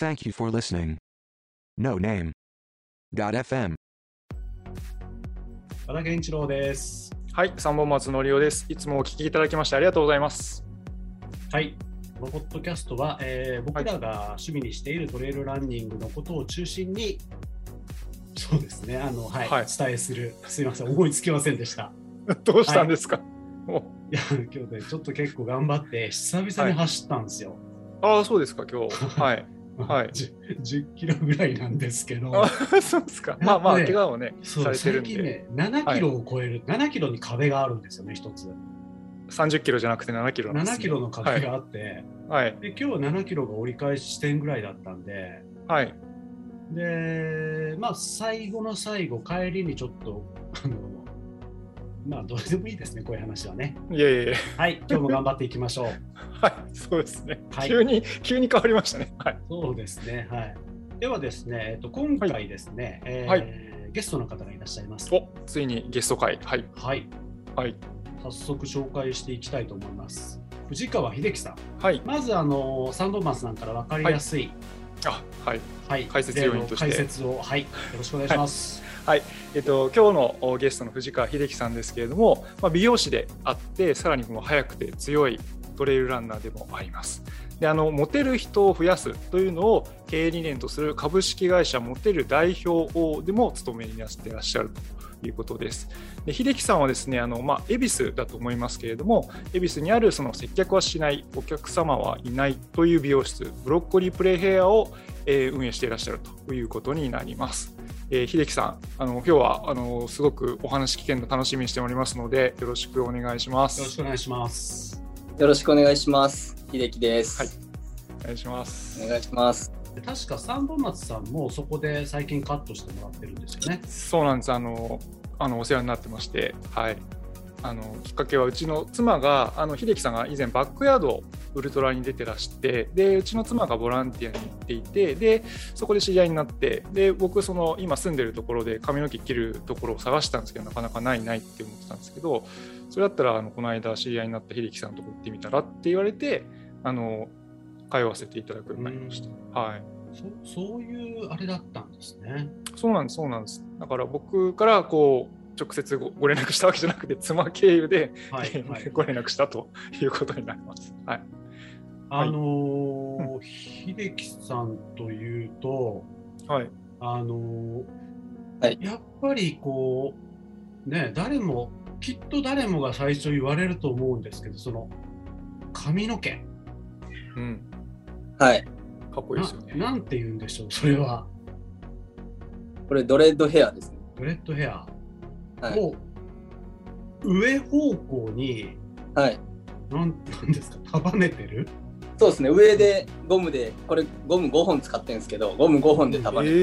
Thank you for listening. No name. FM. 和田健一郎です。はい、三本松のりおです。いつもお聞きいただきましてありがとうございます。はい。このポッドキャストは、えー僕らが趣味にしているトレイルランニングのことを中心に、そうですね、あの、はい、はい伝えする。すいません、思いつきませんでした。どうしたんですか、もいや、今日ね、ちょっと結構頑張って、久々に走ったんですよ。うああ、そうですか、今日。はい。はい 10 10キロぐらいなんですけど、あそうですか。まあまあ、怪我をね、されてるんで、最近ね、7キロを超える、7キロに壁があるんですよね、一つ。30キロじゃなくて7キロなんです、ね。7キロの壁があって、はい。で今日は7キロが折り返し地点ぐらいだったんで、はい。はい。で、まあ、最後の最後、帰りにちょっと、あの、まあ、どうでもいいですね、こういう話はね。いえいえ。はい、今日も頑張っていきましょう。はい。そうですね。はい急に、急に変わりましたね。はい。そうですね、はい。ではですね、えっと、今回ですね、えーはいゲストの方がいらっしゃいます。おついにゲスト会。はい。はい、はい。早速紹介していきたいと思います。藤川秀樹さん。はい。まず、あの、サンドマンスさんから分かりやすい、あ、はい。はい、解説要員として解説を、はい、よろしくお願いします。はいえっと、今日のゲストの藤川秀樹さんですけれども、まあ、美容師であってさらにこの速くて強いトレイルランナーでもあります。であのモテる人を増やすというのを経営理念とする株式会社モテる代表でも務めになっていらっしゃるということです。で秀樹さんはですねあの、まあ、恵比寿だと思いますけれども恵比寿にあるその接客はしないお客様はいないという美容室ブロッコリープレイヘアを、えー運営していらっしゃるということになります。えー秀樹さん、あの今日はあのすごくお話聞けるの楽しみにしておりますので、よろしくお願いしまよろしす。くお願いします。よろしくお願いします。秀樹です。はいお願いします。お願いします。確か三本松さんもそこで最近カットしてもらってるんですよね。そうなんです。あのあのお世話になってまして、はい。あのきっかけはうちの妻があの秀樹さんが以前バックヤードウルトラに出てらしてでうちの妻がボランティアに行っていてでそこで知り合いになってで僕その今住んでるところで髪の毛切るところを探したんですけどなかなかないないって思ってたんですけどそれだったらあのこの間知り合いになった秀樹さんのとこ行ってみたらって言われてあの通わせていただくようになりました。はいそそういうあれだったんですね。そうなんです、そうなんです。だから僕からこう直接ごご連絡したわけじゃなくて、妻経由で、はい、はい。ご連絡したということになります。はい。あのー秀樹さんというと、はい。あのーはいやっぱりこう、ね、誰も、きっと誰もが最初言われると思うんですけど、その髪の毛、うん。はい。かっこいいですよね。ななんて言うんでしょう、それは。これドレッドヘアですね。ドレッドヘア。はい。もう、上方向に、はい。なんなんですか、束ねてる？そうですね。上でゴムで、これゴム5本使ってるんですけど、ゴム5本で束ねて。え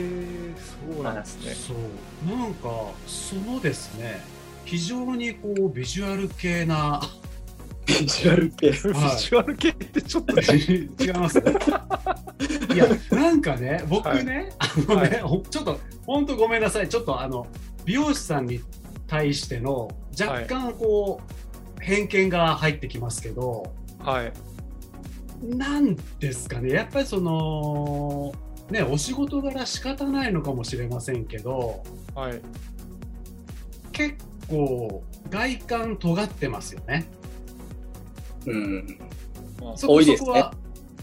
ー、そうなんですね。そうなんかそのですね非常にこうビジュアル系なビジュアル系？ビジュアル系ってちょっと、違いますいやなんかね僕ね、あのね、ほちょっと本当ごめんなさいちょっとあの美容師さんに対しての若干こう、偏見が入ってきますけどはい。なんですかねやっぱりそのねお仕事柄仕方ないのかもしれませんけどはい。結構外観尖ってますよね。うん。まあそこ多いですねそこは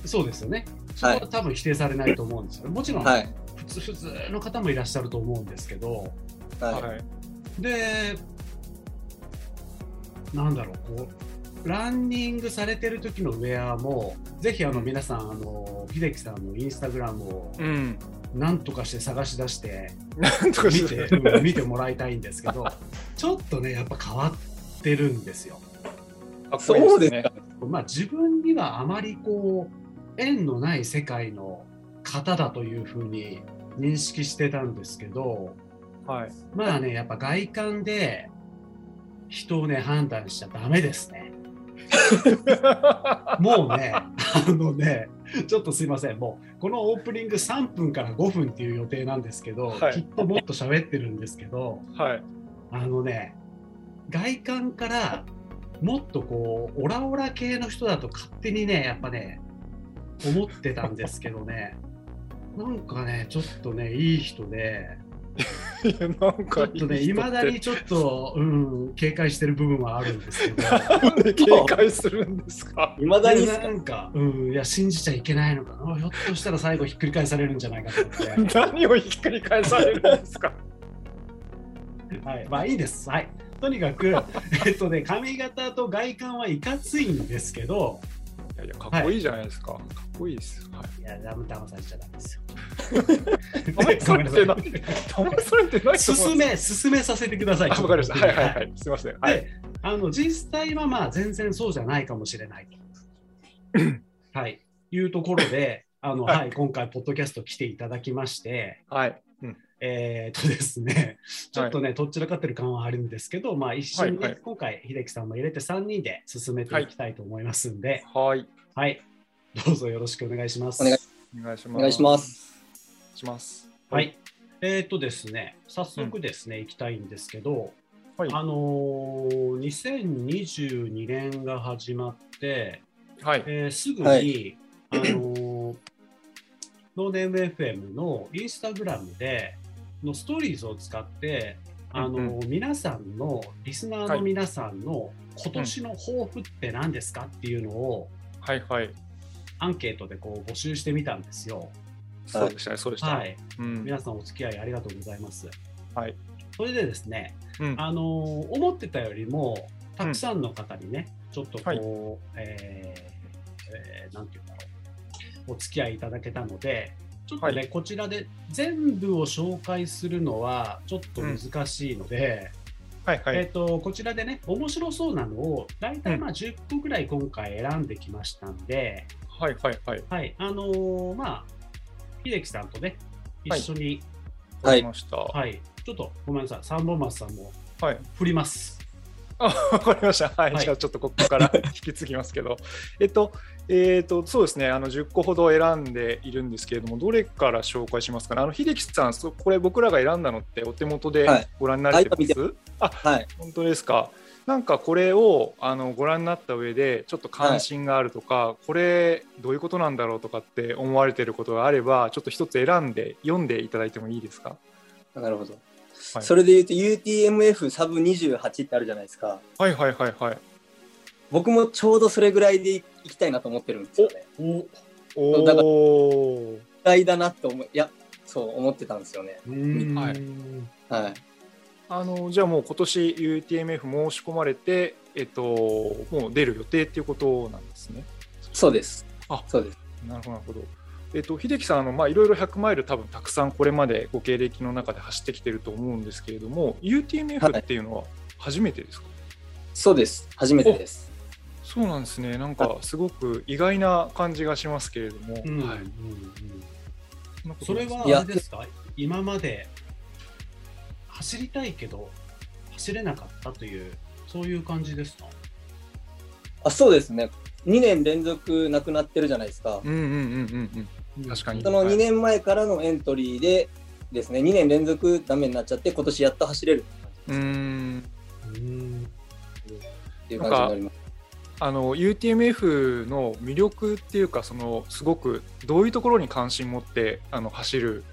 そうですよね。そこはいは多分否定されないと思うんですよ。もちろん、はい。普通普通の方もいらっしゃると思うんですけど、ははい。で、なんだろう、こう、ランニングされてる時のウェアも、ぜひあの皆さん、あの秀樹さんのインスタグラムをうん。なんとかして探し出してなんとか見して見てもらいたいんですけど、ちょっとね、やっぱ変わってるんですよ。かっこいいそうですねか。まあ、自分にはあまりこう縁のない世界の方だというふうに認識してたんですけどはい。まあねやっぱ外観で人をね判断しちゃダメですね。もうねあのねちょっとすいませんもうこのオープニング3分から5分っていう予定なんですけど、はいきっともっと喋ってるんですけどはい。あのね外観からもっとこうオラオラ系の人だと勝手にねやっぱね思ってたんですけどね、なんかね、ちょっとね、いい人で、いやなんかちょっとね、いまだにちょっと、うん、警戒してる部分はあるんですけど、なんで警戒するんですか？いまだになんか、うん、いや、信じちゃいけないのかな、ひょっとしたら最後ひっくり返されるんじゃないかと思って。何をひっくり返されるんですか？はい、まあいいです。はい。とにかく、えっとね、髪型と外観はいかついんですけど、いやいやかっこいいじゃないですか、かっこいいです、はい、いや、ダム騙されちゃダメですよ。騙されてない。騙されてない進め、進めさせてください。あわかりました。はいはいはい。すいません。はい。で、あの、実際はまあ全然そうじゃないかもしれない。と。はい。いうところで、あの、はい。はい、今回、ポッドキャスト来ていただきまして、はい、うん、えーっとですね、ちょっとね、どちらかってる感はあるんですけど、まあ、一緒にね、はいはい。今回、秀樹さんも入れて3人で進めていきたいと思いますんで、はい。はい、どうぞよろしくお願いします。お願いお願いします。お願いします。しますはい。えーっとですね、早速ですね、行きたいんですけど、はい。あのー2022年が始まって、はい。えーすぐに、はい。あのーノーネーム FM のインスタグラムでのストーリーズを使って、あのー皆さんのリスナーの皆さんの今年の抱負って何ですかっていうのをはいはい。アンケートでこう募集してみたんですよ。そうでしたねそうでした、はい、うん。皆さんお付き合いありがとうございます。はい。それでですね、うん。あのー思ってたよりもたくさんの方にね、ちょっとこう、はい。えーえーなんていうんだろう、お付き合いいただけたので、ちょっとね、はい。こちらで全部を紹介するのはちょっと難しいので、はいはい、えっ、と、こちらでね、面白そうなのを、大体まあ10個ぐらい今回選んできましたんで、はいはいはい。はい、あのーまあ、秀樹さんとね、はい。一緒に、わかりました。ははい、ちょっとごめんなさい、三本松さんもい。振ります。あわかりました。はい、はい。じゃあちょっとここから引き継ぎますけど、えっと、えっと、そうですね、あの10個ほど選んでいるんですけれども、どれから紹介しますかね？あの秀樹さん、そこれ僕らが選んだのってお手元ではいご覧になれてます、あはい。本当ですか？なんかこれをあのご覧になった上でちょっと関心があるとか、これどういうことなんだろうとかって思われていることがあればちょっと一つ選んで読んでいただいてもいいですか？なるほど。はいそれで言うと UTMF サブ28ってあるじゃないですか。はいはいはいはい僕もちょうどそれぐらいで行きたいなと思ってるんですよね。おおだからお意外だなって思い、いや、そう思ってたんですよね。うーんはいはい。あのじゃあもう今年 UTMF 申し込まれて、えっと、もう出る予定っていうことなんですね。そうです。あそうです。なるほどなるほど。えっと、秀樹さんあの、まあ、いろいろ100マイル多分たくさんこれまでご経歴の中で走ってきてると思うんですけれども UTMF っていうのは初めてですか、そうです。初めてです。そうなんですね。なんかすごく意外な感じがしますけれども、はい。うんうんうんそれはあれですか？今まで走りたいけど走れなかったというそういう感じですか？あ、そうですね。2年連続なくなってるじゃないですか。うんうんうんうんうん。確かに。そのはい。2年前からのエントリーでですね、2年連続ダメになっちゃって、今年やっと走れるうーんうん。っていう感じになります。あの UTMF の魅力っていうかそのすごくどういうところに関心持ってあの走る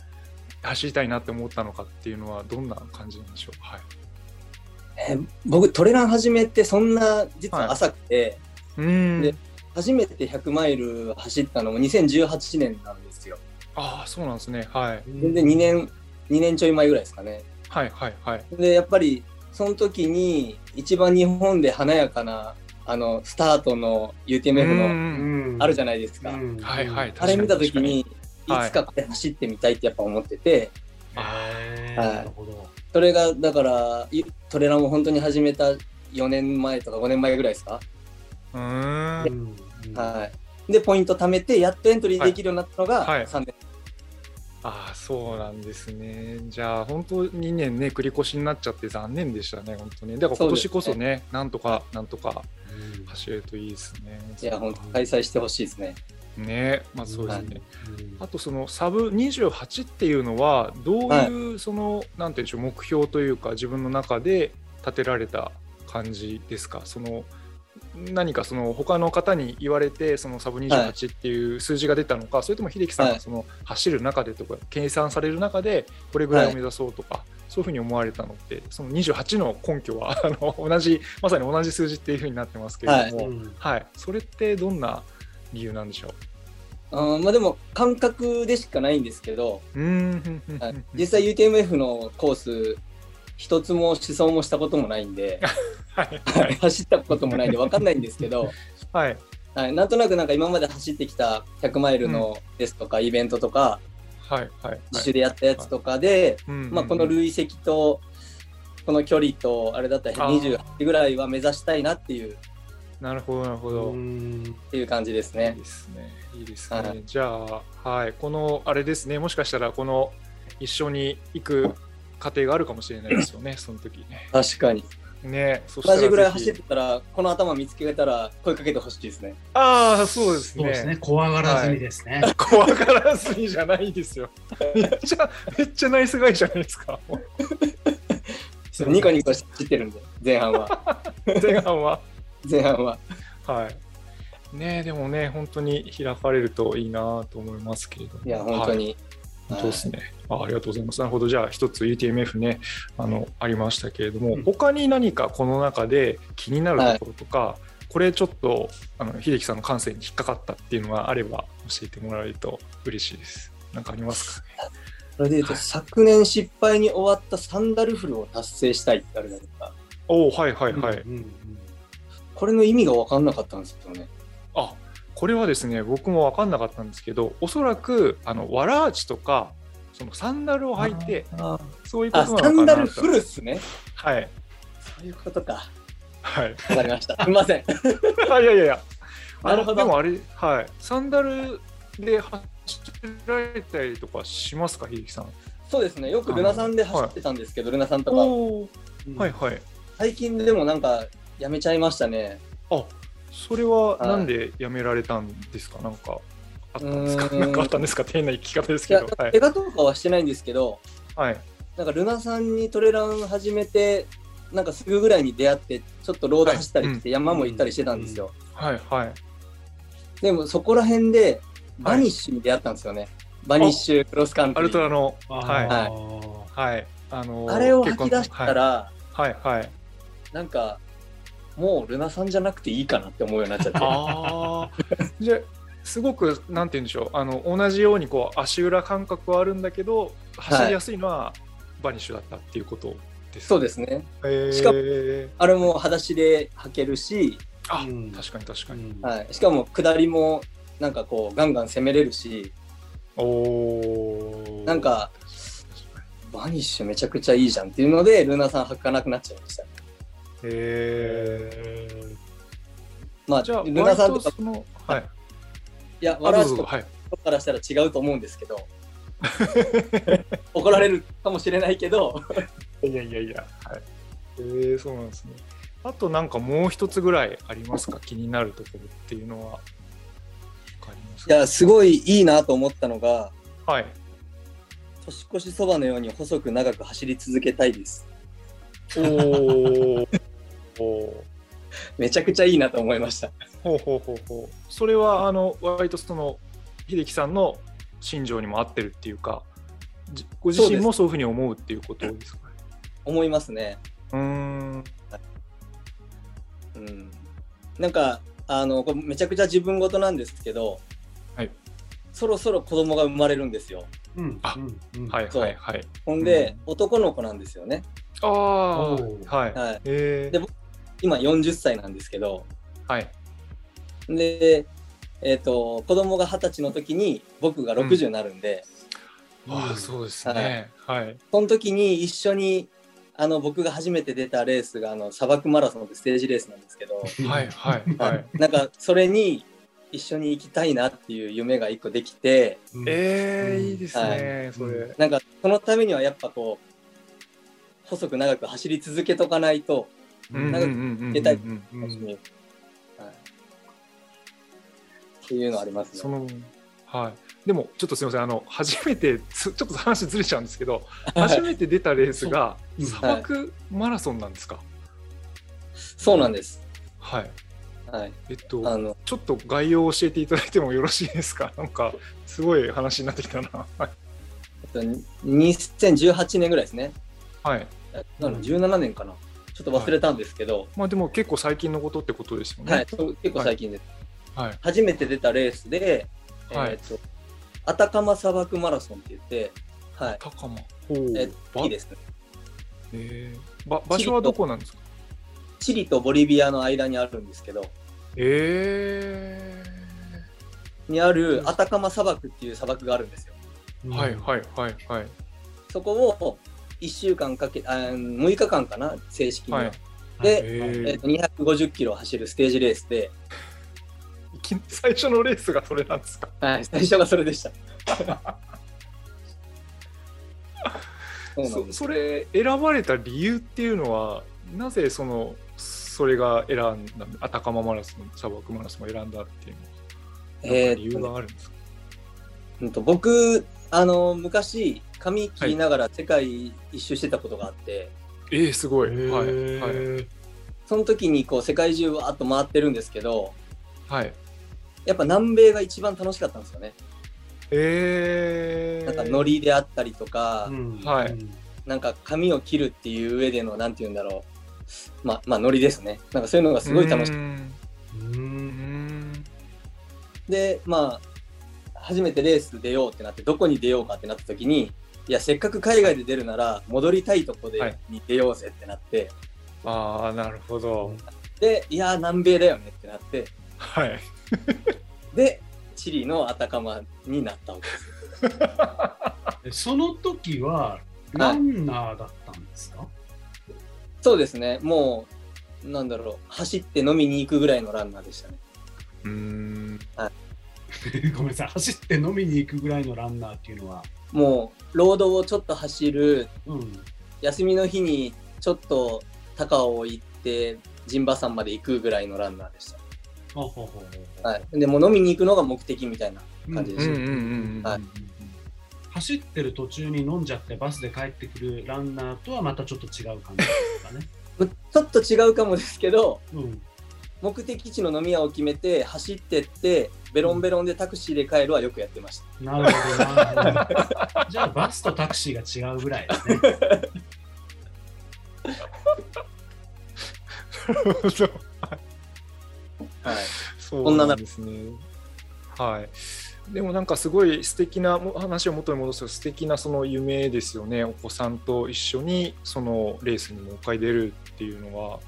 走りたいなって思ったのかっていうのはどんな感じなんでしょう？はい。え僕、トレラン始めてそんな実は浅くて、うーん。で初めて100マイル走ったのも2018年なんですよ。ああそうなんですね。はい。全然2年、2年ちょい前ぐらいですかね。はいはいはい。で、やっぱりその時に一番日本で華やかなあのスタートの UTMF うのん。あるじゃないですか。うん。はいはい。あれ見た時にに。いつかこれ走ってみたいってやっぱ思ってて、はい。なるほど。それがだからいトレランを本当に始めた4年前とか5年前ぐらいですか？うん。はい。で、ポイント貯めて、やっとエントリーできるようになったのがはい。3年。ああそうなんですね。じゃあ本当2年ね繰り越しになっちゃって残念でしたね本当に。だから今年こそねなんとかなんとかうん走れるといいですね。いや、本当開催してほしいですね。ねまあそうですね、うん。あとそのサブ28っていうのはどういうその、なんていうんでしょう目標というか自分の中で立てられた感じですか？その何かその他の方に言われてそのサブ28っていう数字が出たのか、それとも秀樹さんはい。がその走る中でとか計算される中でこれぐらいを目指そうとか、そういうふうに思われたのってその28の根拠は あの同じまさに同じ数字っていうふうになってますけれども、うん。はい。それってどんな理由なんでしょう？んまあでも感覚でしかないんですけど、はい。実際 UTMF のコース一つも思想もしたこともないんで はい。はい。走ったこともないんで分かんないんですけど、はい。はい、なんとなくなんか今まで走ってきた100マイルのですとか、イベントとかはいはい自主でやったやつとかで、うんまあ、この累積とこの距離とあれだったらあー。28ぐらいは目指したいなっていう。なるほどなるほど、うんっていう感じですいいね。ですね。いいですね。はい。じゃあ、はい、このあれですね、もしかしたらこの一緒に行く過程があるかもしれないですよね、その時ね。確かにね、同じぐらい走ってたらこの頭見つけたら声かけてほしいですね。ああ、そうですそうですねね。怖がらずにですね、怖がらずにじゃないですよ。めっちゃ、めっちゃナイスガイじゃないですか。ニコニコして走ってるんで前半は 前半は。前半は。はい。ねでもね、本当に開かれるといいなと思いますけれども。いや本当はいに、本当ですね。あありがとうございます。なるほど。じゃあ、一つ UTMF ね、あの、ありましたけれども、うん他に何かこの中で気になるところとか、これちょっと、あの、秀樹さんの感性に引っかかったっていうのがあれば教えてもらえると嬉しいです。なんかありますかね？それで言うと、はい昨年失敗に終わったサンダルフルを達成したいってあるじゃないですか。おおはいはいはい。うんうんこれの意味が分かんなかったんですよね。あこれはですね、僕も分かんなかったんですけど、おそらく、あの、わらあちとか、そのサンダルを履いて、あそういうことあ、なのかなサンダルフルっすね。はい。そういうことか。はい。わかりました。すみません。あ いやいやいや。なるほどあでもあれ、はい。サンダルで走られたりとかしますか、秀樹さん？そうですね。よくルナさんで走ってたんですけど、ルナさんとか。うんはいはい。最近でもなんかやめちゃいましたね。あ、それははいなんでやめられたんですか？なんかあったんですか？なんかあったんですか？って変な聞き方ですいや、けど。はい怪。我とかはしてないんですけど、はい。なんかルナさんにトレラン始めて、なんかすぐぐらいに出会って、ちょっとロード走ったりして、山も行ったりしてたんですよ。はいはい。でもそこら辺で、バニッシュに出会ったんですよね。バニッシュクロスカントアリー。ルトラの。あはい。ーはい。あのーあれを吐き出したら、はいはいはい。なんか、もうルナさんじゃなくていいかなって思うようになっちゃって。ああ。じゃあすごくなんて言うんでしょうあの同じようにこう足裏感覚はあるんだけど走りやすいのはバニッシュだったっていうことですそうですね。へーしかあれも裸足で履けるし、あ、うん確かに確かに、うんはい、しかも下りもなんかこうガンガン攻めれるし、おおなんかバニッシュめちゃくちゃいいじゃんっていうので、ルナさん履かなくなっちゃいました。へえまあ、じゃあルナさんとか割と、そのはい。いや、あ笑わしとどうぞはい。からしたら違うと思うんですけど、怒られるかもしれないけど、いやいやいやはい。えー、そうなんですね。あとなんかもう一つぐらいありますか？気になるところっていうのは。わかりますか？いや、すごいいいなと思ったのが、はい。年越しそばのように細く長く走り続けたいです。おーおーめちゃくちゃいいなと思いました。ほうほうほうほう。それはあの割とその秀樹さんの心情にも合ってるっていうか、じご自身もそういうふうに思うっていうことですかね？思いますね。うーん。うん。なんか、あの、これめちゃくちゃ自分事なんですけど、はいそろそろ子供が生まれるんですよ。うんあうんうんはいはいはい。ほんで、男の子なんですよね。ああはい。はい。えー、で今40歳なんですけど、はい。で、えっ、と、子供が二十歳の時に僕が60になるんで、ああそうですね。はい。その時に一緒に、あの、僕が初めて出たレースが、あの、砂漠マラソンってステージレースなんですけど、はいはい はい。なんか、それに一緒に行きたいなっていう夢が一個できて、うん。えー、いいですね、はい。それ。なんか、そのためにはやっぱこう、細く長く走り続けとかないと、うんなんかうんうんうんうん出たいっていうのありますね。そのはい、でもちょっとすみませんあの初めてちょっと話ずれちゃうんですけど初めて出たレースが砂漠マラソンなんですか、そうなんです。はい、はい。えっと、あ、ちょっと概要を教えていただいてもよろしいですかなんか、すごい話になってきたな。2018年ぐらいですね。はい、なの17年かな。ちょっと忘れたんですけど、まあでも結構最近のことってことですよね。はい、結構最近です。はい。初めて出たレースで、はいえっと、アタカマ砂漠マラソンって言って、はい。高間。ほう。えばいいですね。えーば場所はどこなんですか？チリとボリビアの間にあるんですけど、えにあるアタカマ砂漠っていう砂漠があるんですよ。ー、はいはいはいはい。そこを1週間かけ、あ6日間かな、正式には。はい。で、えーと250キロ走るステージレースで、最初のレースがそれなんですか？はい、最初がそれでした。そそそれ選ばれた理由っていうのはなぜそのそれが選んだアタカママラソン砂漠マラソンを選んだっていうの？は理由があるんですか、うんと僕、あの昔、髪切りながら世界一周してたことがあって、えー、すごい、はい。はい。その時にこう世界中わーっと回ってるんですけど、はい。やっぱ南米が一番楽しかったんですよね。えー、なんかノリであったりとか、うん。はい。うんなんか髪を切るっていう上での、なんて言うんだろう。まあ、まあ、ノリですね。なんかそういうのがすごい楽しくうーん。ううんん。で、まあ、初めてレース出ようってなって、どこに出ようかってなった時に、いや、せっかく海外で出るなら、戻りたいとこで、はい。に出ようぜってなって、ああなるほど。で、いや、南米だよねってなって、はい。で、チリのアタカマになったわけです。えその時はランナーだったんですか、そうですね、もう、なんだろう、走って飲みに行くぐらいのランナーでしたね。うーん ごめんなさい走って飲みに行くぐらいのランナーっていうのは、もう、ロードをちょっと走る、うん、休みの日にちょっと高尾行って、陣馬山まで行くぐらいのランナーでした。ほうほうほうほうはい。でも飲みに行くのが目的みたいな感じでした。走ってる途中に飲んじゃってバスで帰ってくるランナーとはまたちょっと違う感じですかね。ちょっと違うかもですけど、うん、目的地の飲み屋を決めて走ってって、ベロンベロンでタクシーで帰るはよくやってました。なるほどなるほど。じゃあバスとタクシーが違うぐらいですね。なるほどはい。そうなんですね。はい。でもなんかすごい素敵なも話を元に戻すと素敵なその夢ですよね。お子さんと一緒にそのレースにもう一回出るっていうのは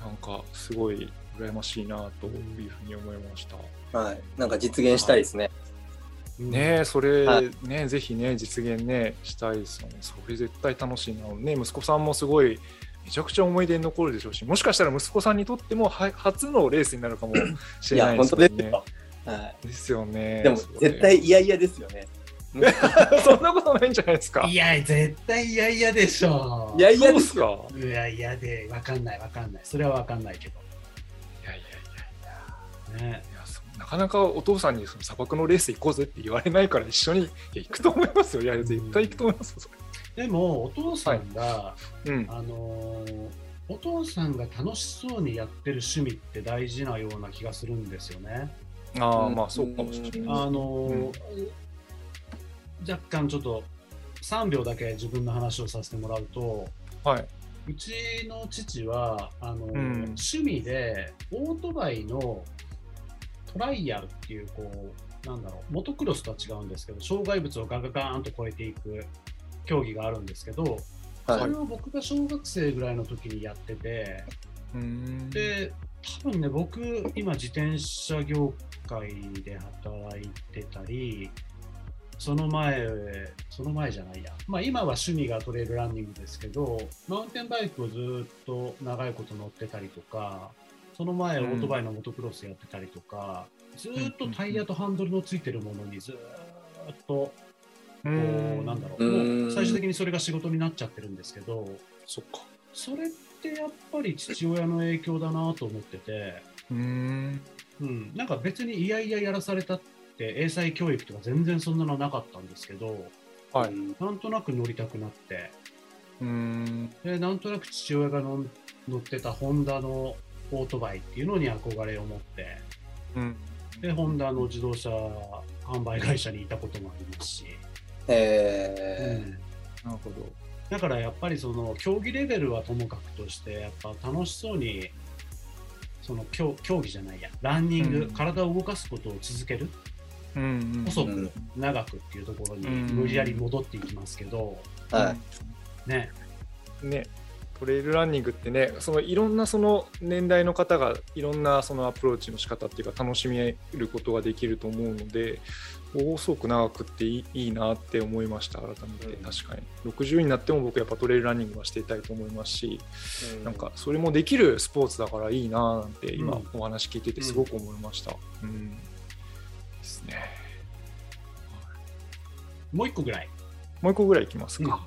なんかすごい羨ましいなというふうに思いました。はい。なんか実現したいですね。ねえそれ、はいねぜひね実現ねしたいですよね。それ絶対楽しいな。ね息子さんもすごいめちゃくちゃ思い出に残るでしょうし、もしかしたら息子さんにとってもは初のレースになるかもしいや、れないで本すよね。当ですよ。はですよね。い。でも絶対嫌々ですよね。そんなことないんじゃないですか？いや、絶対嫌々でしょ。いやそうで嫌ですすか？いや、嫌で、わかんない、わかんない。それはわかんないけど。ね、いやなかなかお父さんにその砂漠のレース行こうぜって言われないから一緒に行くと思いますよ。いや絶対行くと思いますよ。そでも、お父さんが、れうん。あのーお父さんが楽しそうにやってる趣味って大事なような気がするんですよね。ああまあそうかもしれない。あのー若干ちょっと3秒だけ自分の話をさせてもらうと、はい。うちの父はあの趣味でオートバイのトライアルっていうこうなんだろうモトクロスとは違うんですけど障害物をガガガーンと越えていく競技があるんですけど、はいそれを僕が小学生ぐらいの時にやってて。で多分ね僕今自転車業界で働いてたりその前その前じゃないや、まあ、今は趣味がトレイルランニングですけどマウンテンバイクをずっと長いこと乗ってたりとかその前オうんートバイのモトクロスやってたりとか、ずっとタイヤとハンドルのついてるものにずっとうこんうなんだろううんもう最終的にそれが仕事になっちゃってるんですけどそっか。それってやっぱり父親の影響だなと思ってて、うーん。うん、なんか別にいやいややらされたって英才教育とか全然そんなのなかったんですけどはい。うんなんとなく乗りたくなってうーん。でなんとなく父親が乗乗ってたホンダのオートバイっていうのに憧れを持って、うん。で、ホンダの自動車販売会社にいたこともありますし、えうん。なるほど。だからやっぱりその競技レベルはともかくとして、やっぱ楽しそうに、その競競技じゃないや、ランニング、うん。体を動かすことを続ける、うんうん細くうん長くっていうところにうん。無理やり戻っていきますけど、ーはい。ね、ね、トレイルランニングってね、そのいろんなその年代の方がいろんなそのアプローチの仕方っていうか楽しめることができると思うので、細く長くっていいいいなって思いました、改めて、うん確かに。60になっても僕やっぱトレイルランニングはしていたいと思いますし、なんかそれもできるスポーツだからいいななんて今うんお話聞いててすごく思いました。うん。ですね。もう一個ぐらい。もう一個ぐらいいきますか。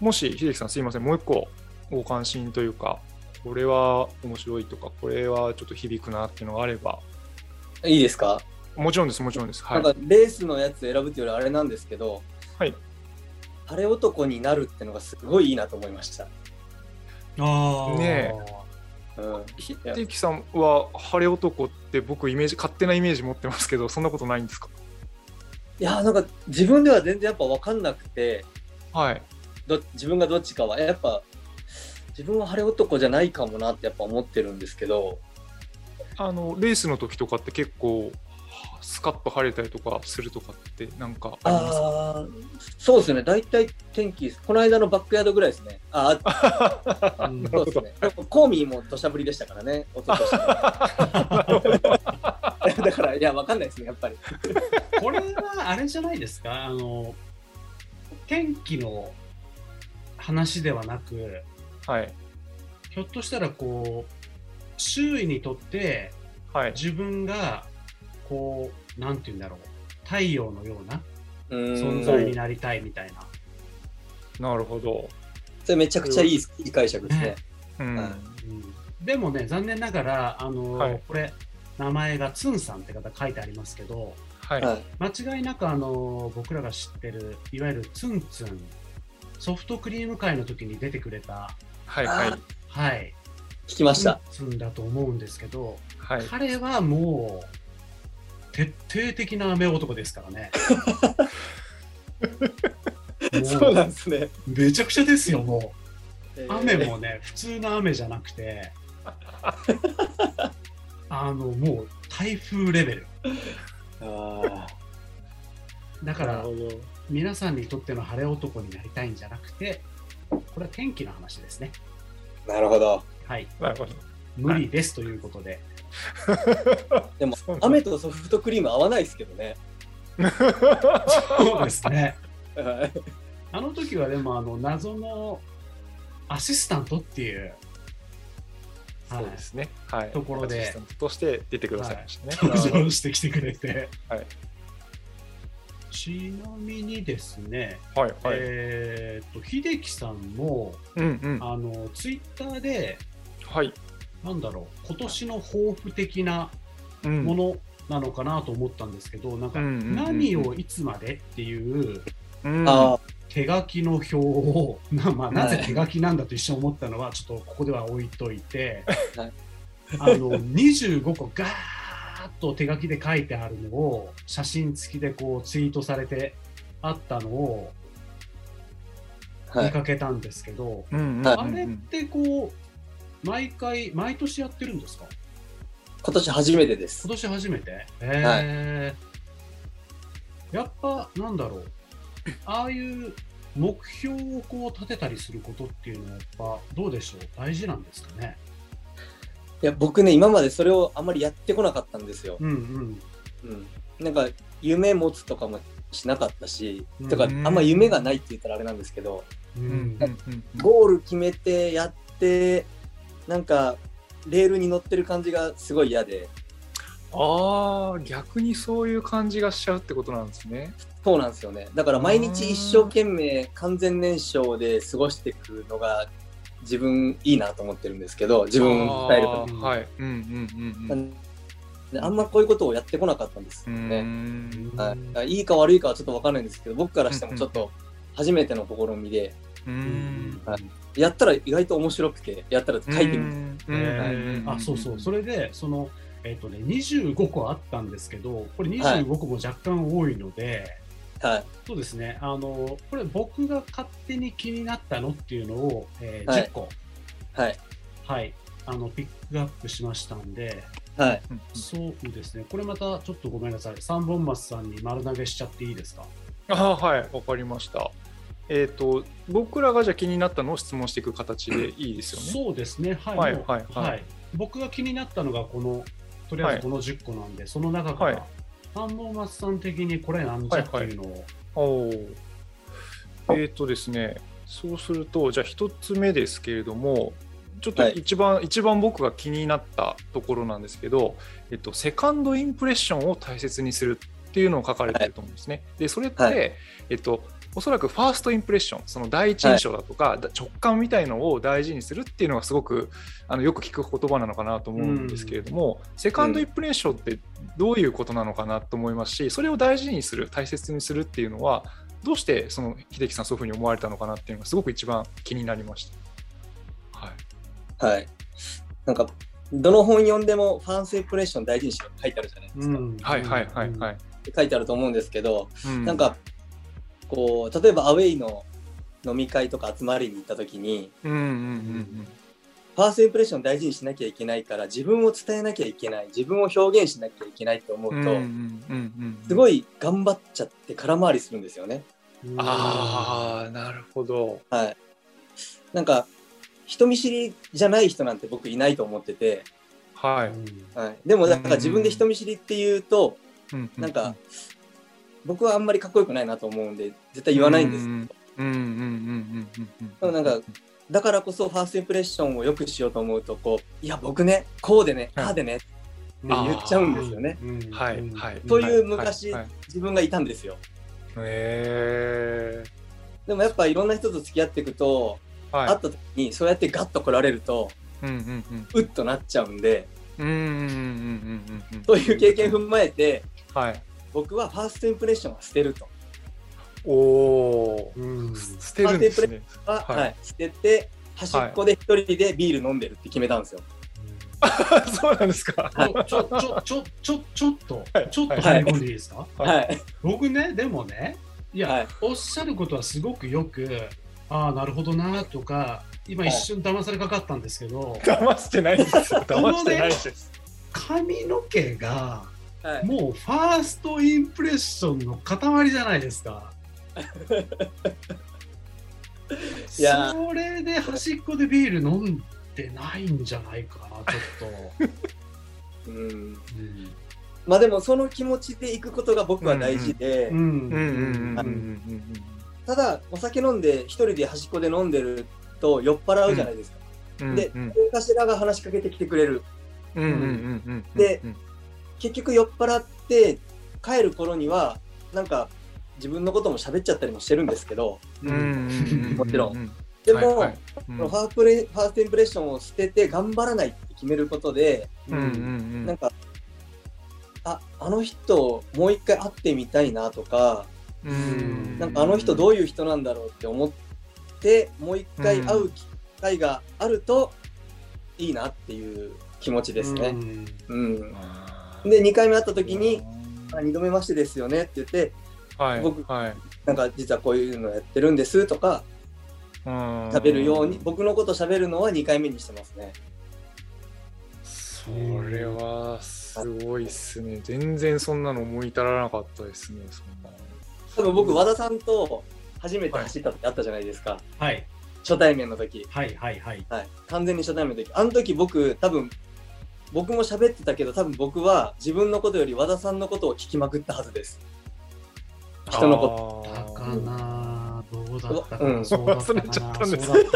もし秀樹さんすいません、もう一個ご関心というか、これは面白いとか、これはちょっと響くなっていうのがあれば、いいですか、もちろんです、もちろんです。はないん。かレースのやつ選ぶっていうよりあれなんですけど、はい。晴れ男になるってのがすごいいいなと思いました。ああ。ねうん、秀樹さんは晴れ男って僕イメージ、勝手なイメージ持ってますけど、そんなことないんですか？いやなんか自分では全然やっぱ分かんなくてはい。ど自分がどっちかはやっぱ自分は晴れ男じゃないかもなってやっぱ思ってるんですけど。あの、レースの時とかって結構、スカッと晴れたりとかするとかってなんかありますか？そうですね。大体天気この間のバックヤードぐらいですね。あ あそうですね。コーミーも土砂降りでしたからね、一昨年だから、いや、わかんないですね、やっぱり。これはあれじゃないですか、あの天気の話ではなく、はい。ひょっとしたらこう、周囲にとってはい。自分がこう、なんて言うんだろう、太陽のような存存在になりたいみたいな。なるほど。それめちゃくちゃいいいい解釈ですね。うん。はいうんでもね、残念ながら、あのはいこれ、名前がツンさんって方書いてありますけど、はい。はい。間違いなくあの僕らが知ってる、いわゆるツンツン、ソフトクリーム界の時に出てくれた、はい。はいあ。はい、聞きました。ツンツンだと思うんですけど、はい。彼はもう、徹底的な雨男ですからね。もうですね。めちゃくちゃですよ、もう。雨も。もね、普通の雨じゃなくて、あの、もう台風レベル。あだから、ど。皆さんにとっての晴れ男になりたいんじゃなくて、これは天気の話ですね。ーなるほど。はい。なるほど。無理ですということで。でも雨とソフトクリーム合わないですけどね。そうですね。はいあの時はでも、あの、謎のアシスタントっていう、はいそうですね。はい。ところでとして出てくださいましたね。登場してきてくれて。はいちなみにですね、はい。はい。えーっと、秀樹さんも、うんうん。あの、ツイッターで、はい。なんだろう、今年の抱負的なうんものなのかなと思ったんですけど、なんか、うんうんうんうん何をいつまでっていううんあ手書きの表を、なまあ、なぜはい手書きなんだと一瞬思ったのは、ちょっとここでは置いといて、はいあの25個ガーッと手書きで書いてあるのを、写真付きでこうツイートされてあったのを。見かけたんですけど、あれってこう、毎回、毎年やってるんですか？今年初めてです。今。年初めて？えー。やっぱなんだろう。ああいう目標をこう立てたりすることっていうのはやっぱどうでしょう？大事なんですかね？いや、僕ね、今までそれをあんまりやってこなかったんですよ。うんうんうん。なんか、夢持つとかもしなかったし、うんとか、あんま夢がないって言ったらあれなんですけど、ううんんうんうんゴール決めてやって、なんか、レールに乗ってる感じがすごい嫌で、ああ、逆にそういう感じがしちゃうってことなんですね。そうなんですよね。だから毎日一生懸命完全燃焼で過ごしていくのが自分いいなと思ってるんですけど、自分スタイルがあーはい。うんうんうんうん。であんまこういうことをやってこなかったんですうよね。ん。はい、いいか悪いかはちょっとわかんないんですけど、僕からしてもちょっと初めての試みで、うん。はい。やったら意外と面白くて、やったら書いてみて。うん。えーあそうそう。それでそのえっ、とね25個あったんですけどこれ25個も若干多いので、はい。そうですね。あのこれ僕が勝手に気になったのっていうのを、えーはい。10個。はい。はい。あのピックアップしましたんで。はい。うんそうですね。これまたちょっとごめんなさい。三本松さんに丸投げしちゃっていいですか？あはい、わかりました。えっ、と、僕らがじゃあ気になったのを質問していく形で いいですよね？そうですね。はい、はいはいはい。僕が気になったのがこのとりあえずこの10個なんで、その中から、はい三本松さん的にこれなんじゃっていうのを、おーえっ、とですね、そうすると、じゃあ一つ目ですけれども、ちょっとはい。一番、一番僕が気になったところなんですけど、えっと、セカンドインプレッションを大切にするっていうのを書かれてると思うんですね。で、それって、はい。えっと、おそらくファーストインプレッション、その第一印象だとか、だ直感みたいのを大事にするっていうのがすごくあのよく聞く言葉なのかなと思うんですけれども、セカンドインプレッションってどういうことなのかなと思いますし、それを大事にする、大切にするっていうのは、どうしてその秀樹さんそういうふうに思われたのかなっていうのがすごく一番気になりました。はい。はい。なんか、どの本読んでもファーストインプレッション大事にしろって書いてあるじゃないですか。うんはいはいはいはい。書いてあると思うんですけど、うんなんか、こう、例えばアウェイの飲み会とか集まりに行った時に、うんうんうんファーストインプレッション大事にしなきゃいけないから、自分を伝えなきゃいけない、自分を表現しなきゃいけないと思うと、うんうんうんうんすごい頑張っちゃって空回りするんですよね。うんああ、なるほど。はい。なんか、人見知りじゃない人なんて僕いないと思ってて、はい。はい、でもなんか自分で人見知りっていうと、うんなんか、僕はあんまりかっこよくないなと思うんで、絶対言わないんです。うんうんうんうんうんうんでもなんか、だからこそファーストインプレッションを良くしようと思うと、こう、いや、僕ね、こうでね、はいああでね、うん言っちゃうんですよねうんはいうんはい。そういうは昔はいはい自分がいたんですよ。へえ。でもやっぱいろんな人と付き合っていくと、はい。会った時にそうやってガッと来られると、うんうんうん。うっとなっちゃうんで、うんうんうんうんうんうん。そういう経験踏まえて、はい。僕はファーストインプレッションは捨てると。おお。うん捨てるんですね。は、はいはい捨てて、端っこで一人でビール飲んでるって決めたんですよ。そうなんですか。ちょちょちょちょちょちょっとはいちょっと入り込んでいいですか、はいはい。僕ねでもねいや、はいおっしゃることはすごくよくああなるほどなとか今一瞬騙されかかったんですけど、騙してないですよ。騙してないです。髪の毛がはい。もうファーストインプレッションの塊じゃないですか。いやそれで端っこでビール飲んでないんじゃないかな、ちょっと。うん。うんまあでもその気持ちで行くことが僕は大事で、うんうんうんうんうんうんただお酒飲んで一人で端っこで飲んでると酔っ払うじゃないですか。うん。で、うん誰かしらが話しかけてきてくれる。うんうんうんうん。で結局酔っ払って帰る頃にはなんか自分のことも喋っちゃったりもしてるんですけど。もちろんん。でも、はいはいそのファープレファーストインプレッションを捨てて頑張らないって決めることで、うんうんうん。なんかああの人もう一回会ってみたいなとか、うんなんかあの人どういう人なんだろうって思ってもう一回会う機会があるといいなっていう気持ちですね。うんうんで2回目会った時に「あ2度目ましてですよね」って言ってはい僕はい「なんか実はこういうのやってるんです」とかうん。喋るように僕のこと喋るのは2回目にしてますね。それはすごいっすね。全然そんなの思い至らなかったですねそんな多分僕和田さんと初めて走った時あったじゃないですか、はい。初対面の時、はいはいはい。はい、完全に初対面の時。あの時僕多分僕も喋ってたけど多分僕は自分のことより和田さんのことを聞きまくったはずです。人のこと。だかなどうだったかな、うん。そうだったかな忘れちゃったんです。そう。だ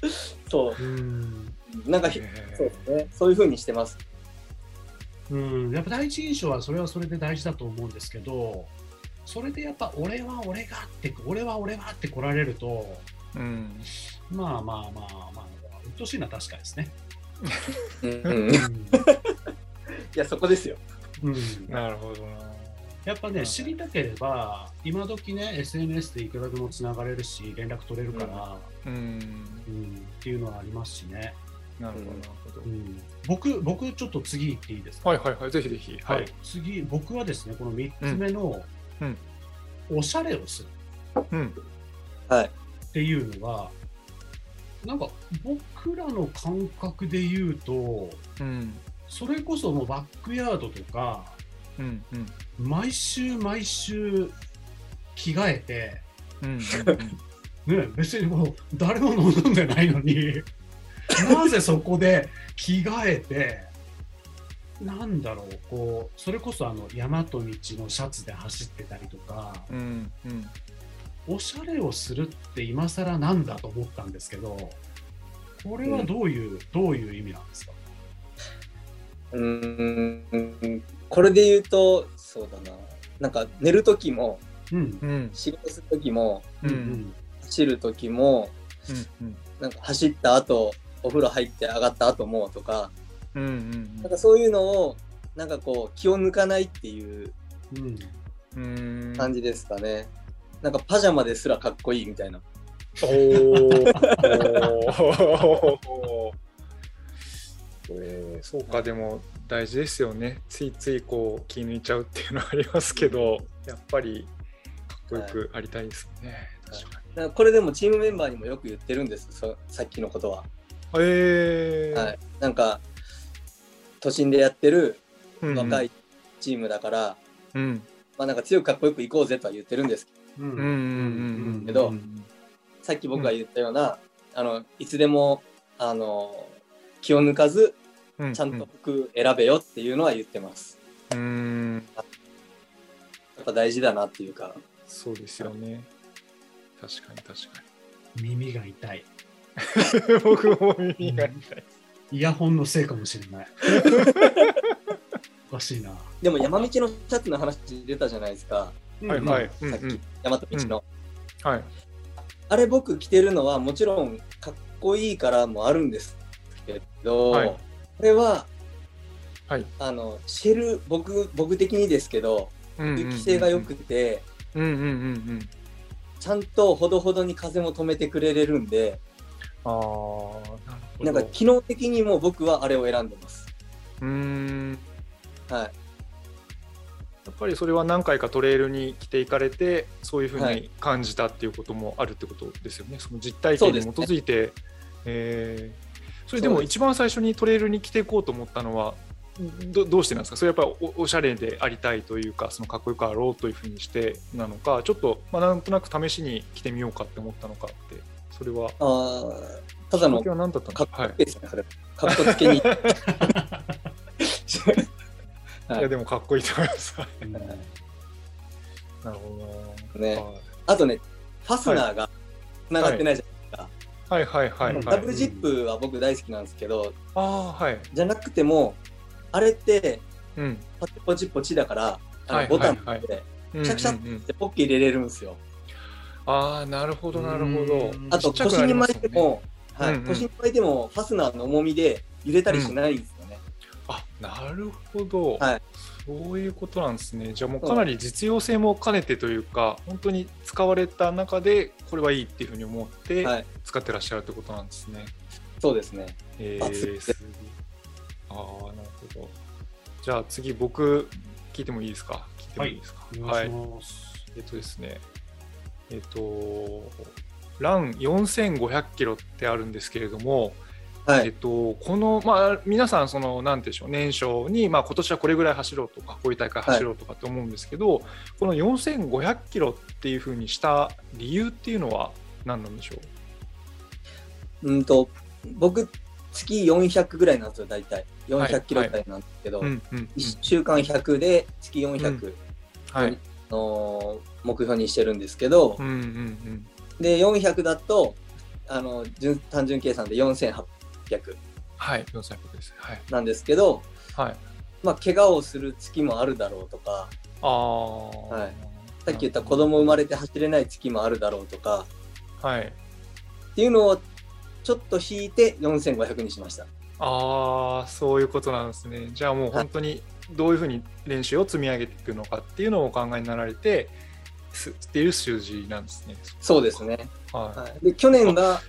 そうん。うなんかひそうですね。そういう風にしてます。うん、やっぱ第一印象はそれはそれで大事だと思うんですけどそれでやっぱ俺は俺がって俺は俺はって来られるとうん。まあまあまあまあうっとうしいのは確かですね。いやそこですよ。うん、なるほどな。やっぱね、知りたければ、今時ね、SNS でいくらでもつながれるし、連絡取れるから、うん。うん。っていうのはありますしね。なるほどなるほど。うん、僕、僕、ちょっと次行っていいですか？はいはいはいぜひぜひ。はい、次、僕はですね、この3つ目の、うん。おしゃれをする。うん。はい。っていうのが、なんか僕らの感覚で言うと、うんそれこそもうバックヤードとか、うんうん毎週毎週着替えて、うんね、別にもう誰も望んでないのになぜそこで着替えてなんだろうこうそれこそあの大和道のシャツで走ってたりとかうんうんおしゃれをするって今更なんだと思ったんですけどこれはどういう、どういう意味なんですか？うーん。これで言うと、そうだな。なんか寝る時も、うん。うん。仕事する時も、うん。ううんん走る時も、うんなんか走った後、お風呂入って上がった後もとか、うんうん。なんかそういうのを、なんかこう気を抜かないっていううん。うん。感じですかね。なんかパジャマですらかっこいいみたいな。おお。えー、そうかでも大事ですよね。ついついこう気抜いちゃうっていうのはありますけどやっぱりかっこよくありたいですよね、確かだからこれでもチームメンバーにもよく言ってるんです、そさっきのことは。にえー。はい。なんか、都心でやってるうん若いチームだから、うん。まあなんか強くかっこよくいこうぜとは言ってるんですけどうんうんうんうんけどさっき僕が言ったような、あのいつでもあの気を抜かずちゃんと服選べよっていうのは言ってます。うんやっぱ大事だなっていうか、そうですよね確かに確か耳が痛いに僕も耳が痛いイヤホンのせいかもしれないおかしいなでも山道のシャツの話出たじゃないですか、はいはい。うん。さっき、うん大和道の、はい。あれ僕着てるのはもちろんかっこいいからもあるんですけど、はい。これははい。あのシェル僕僕的にですけどうん性が良くて、うんうんうんうん。ちゃんとほどほどに風も止めてくれれるんでああななんか機能的にも僕はあれを選んでます。うーん。はい、ぱりそれは何回かトレイルに来ていかれてそういうふうにはい。感じたっていうこともあるってことですよね、その実体験に基づいて、えー。それでも一番最初にトレイルに来ていこうと思ったのはどどうしてなんですか？それやっぱりおおしゃれでありたいというかそのかっこよくあろうというふうにしてなのかちょっと、まあ、なんとなく試しに来てみようかって思ったのかってそれは。あーただの。かっこつけに。は いいやでもかっこいいと思います。うんなるほどねな。あとね、ファスナーが繋がってないじゃないはいはいはいはい。ですか。ダブルジップは僕大好きなんですけど、ああはい。じゃなくても、あれってうん。パチポチポチだから、あはいのボタンはいでうんシャクシャうんうんでポッケ入れれるんですよ。ああなるほどなるほどう。んあと腰に巻いても、はい、うんうん腰に巻いてもファスナーの重みで揺れたりしないんですなるほど、はい。そういうことなんですね。じゃあもうかなり実用性も兼ねてというか、本当に使われた中でこれはいいっていうふうに思ってはい。使ってらっしゃるってことなんですね。そうですね。えー、すああなるほど。じゃあ次僕聞いてもいいですか？聞いてもいいですか？お願いします。えっとですね、えっと、ラン4500キロってあるんですけれども、はい。えっと、この、まあ、皆さん、その、なんていうんでしょう、年少に、まあ、今年はこれぐらい走ろうとか、こういう大会走ろうとかって思うんですけど、この4500キロっていうふうにした理由っていうのは何なんでしょう？んと、僕、月400ぐらいなんですよ、大体。はい400キロぐらいなんですけど、う。うんうんうん1週間100で月400はい。の目標にしてるんですけど、うんうんうん。で、400だと、あの、純単純計算で4800はい、4500です。はい。なんですけど、はい。まあ、怪我をする月もあるだろうとか、ああ。はいさっき言った子供生まれて走れない月もあるだろうとか、はい。っていうのをちょっと引いて4500にしました。ああ、そういうことなんですね。じゃあもう本当にどういうふうに練習を積み上げていくのかっていうのをお考えになられてすっていう数字なんですね。そうですね。ははい、で去年が、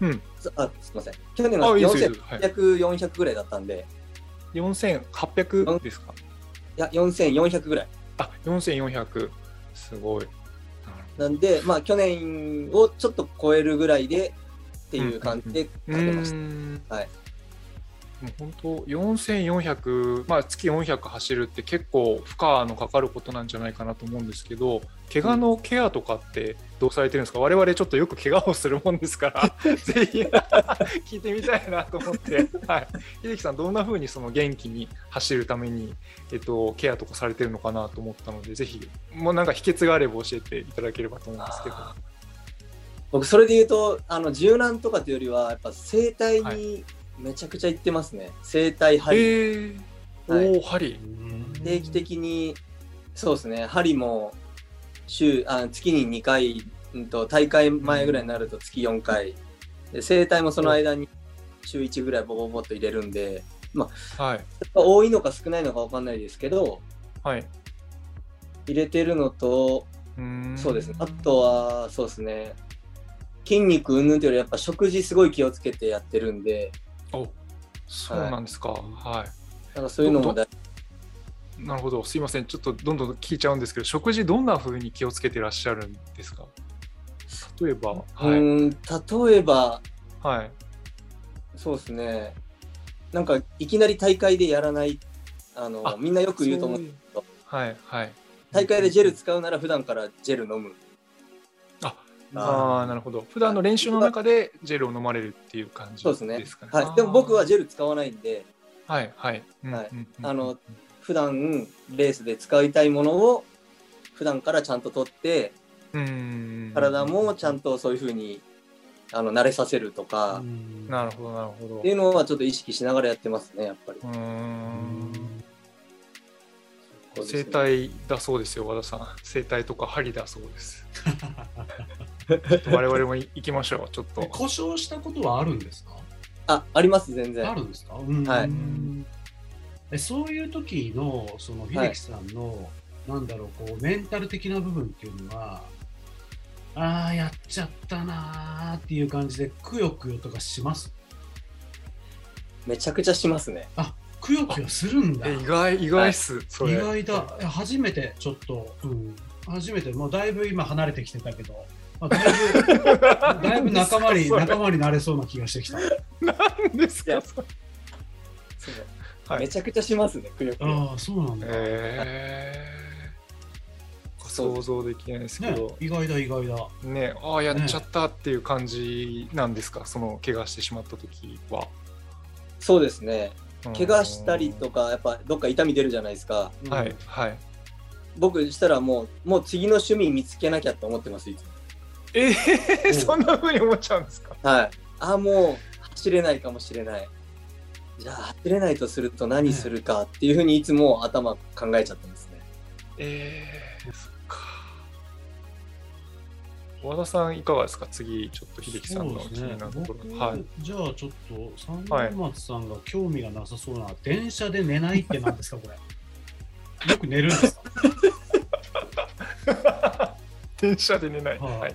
い。うん。あすみません。去年はい4800、400ぐらいだったんで、4800ですか？いや、4400ぐらい。あ、4400。すごい。なんで、まあ、去年をちょっと超えるぐらいでっていう感じでかけました。たはい。もう本当4400、まあ、月400走るって結構負荷のかかることなんじゃないかなと思うんですけど怪我のケアとかってどうされてるんですか、我々ちょっとよく怪我をするもんですから ぜひ聞いてみたいなと思って、はい、秀樹さんどんな風にその元気に走るために、えっと、ケアとかされてるのかなと思ったのでぜひもうなんか秘訣があれば教えていただければと思うんですけど。僕、それで言うと、あの柔軟とかというよりは、やっぱ整体はにめちゃくちゃ行ってますね。整体、針。えー、はい。おお針。定期的に、そうですね、針も週あ月に2回、うんと、大会前ぐらいになると月4回、で整体もその間に週1ぐらいボボボッと入れるんで、はい。多いのか少ないのか分かんないですけど、はい。入れてるのと、うーん。そうですね、あとは、そうですね、筋肉うんぬんというより、やっぱ食事すごい気をつけてやってるんで、おそうなんですか。はい。なんかそういうのもだなるほど。すいません。ちょっとどんどん聞いちゃうんですけど、食事どんな風に気をつけてらっしゃるんですか？例えば、うはい。ーん例えば、はい。そうですね、なんかいきなり大会でやらない、あのあみんなよく言うと思うそいはい、はい。大会でジェル使うなら普段からジェル飲む。ああなるほど。普段の練習の中でジェルを飲まれるっていう感じそうですねですかね。はい、でも僕はジェェル使わないんで、ル。はい、はい。うんはいうんうんあの普段レースで使いたいものを普段からちゃんと取って、うん。体もちゃんとそういうふうにあの慣れさせるとか、なるほど、なるほど。っていうのはちょっと意識しながらやってますね、やっぱり。整体だそうですよ、和田さん。整体とか針だそうです。我々も行きましょう、ちょっと。故障したことはあるんですか？あ、あります、全然。あるんですか、うんはいえそういう時のその秀樹さんの、なんだろうこうメンタル的な部分っていうのはああやっちゃったなーっていう感じでくよくよとかします？めちゃくちゃしますね。あくよくよするんだ。え意外、意外っす、それ。意外だ。初めてちょっと、うん、初めてもうだいぶ今離れてきてたけど、まあ、だいぶ だいぶ仲間に仲間になれそうな気がしてきた。なんですか、はいめちゃくちゃしますね、くよくよ。ああそうなんだ、え想像できないですけねど、、意外だ意外だねああ、やっちゃったっていう感じなんですか、その怪我してしまった時は。そうですね。うん怪我したりとか、やっぱどっか痛み出るじゃないですか。はい、はい。僕したらもう、もう次の趣味見つけなきゃって思ってます、いつも。えうー、ん そんな風に思っちゃうんですか？はい。ああ、もう走れないかもしれない。じゃあ走れないとすると何するかっていうふうにいつも頭考えちゃってますね。えー、そっか。和田さん、いかがですか？次、ちょっと秀樹さんの気になるところ。僕はい。じゃあちょっと三松さんが興味がなさそうな、電車で寝ないって何ですかこれ よく寝るんですか？電車で寝ない。はいはい。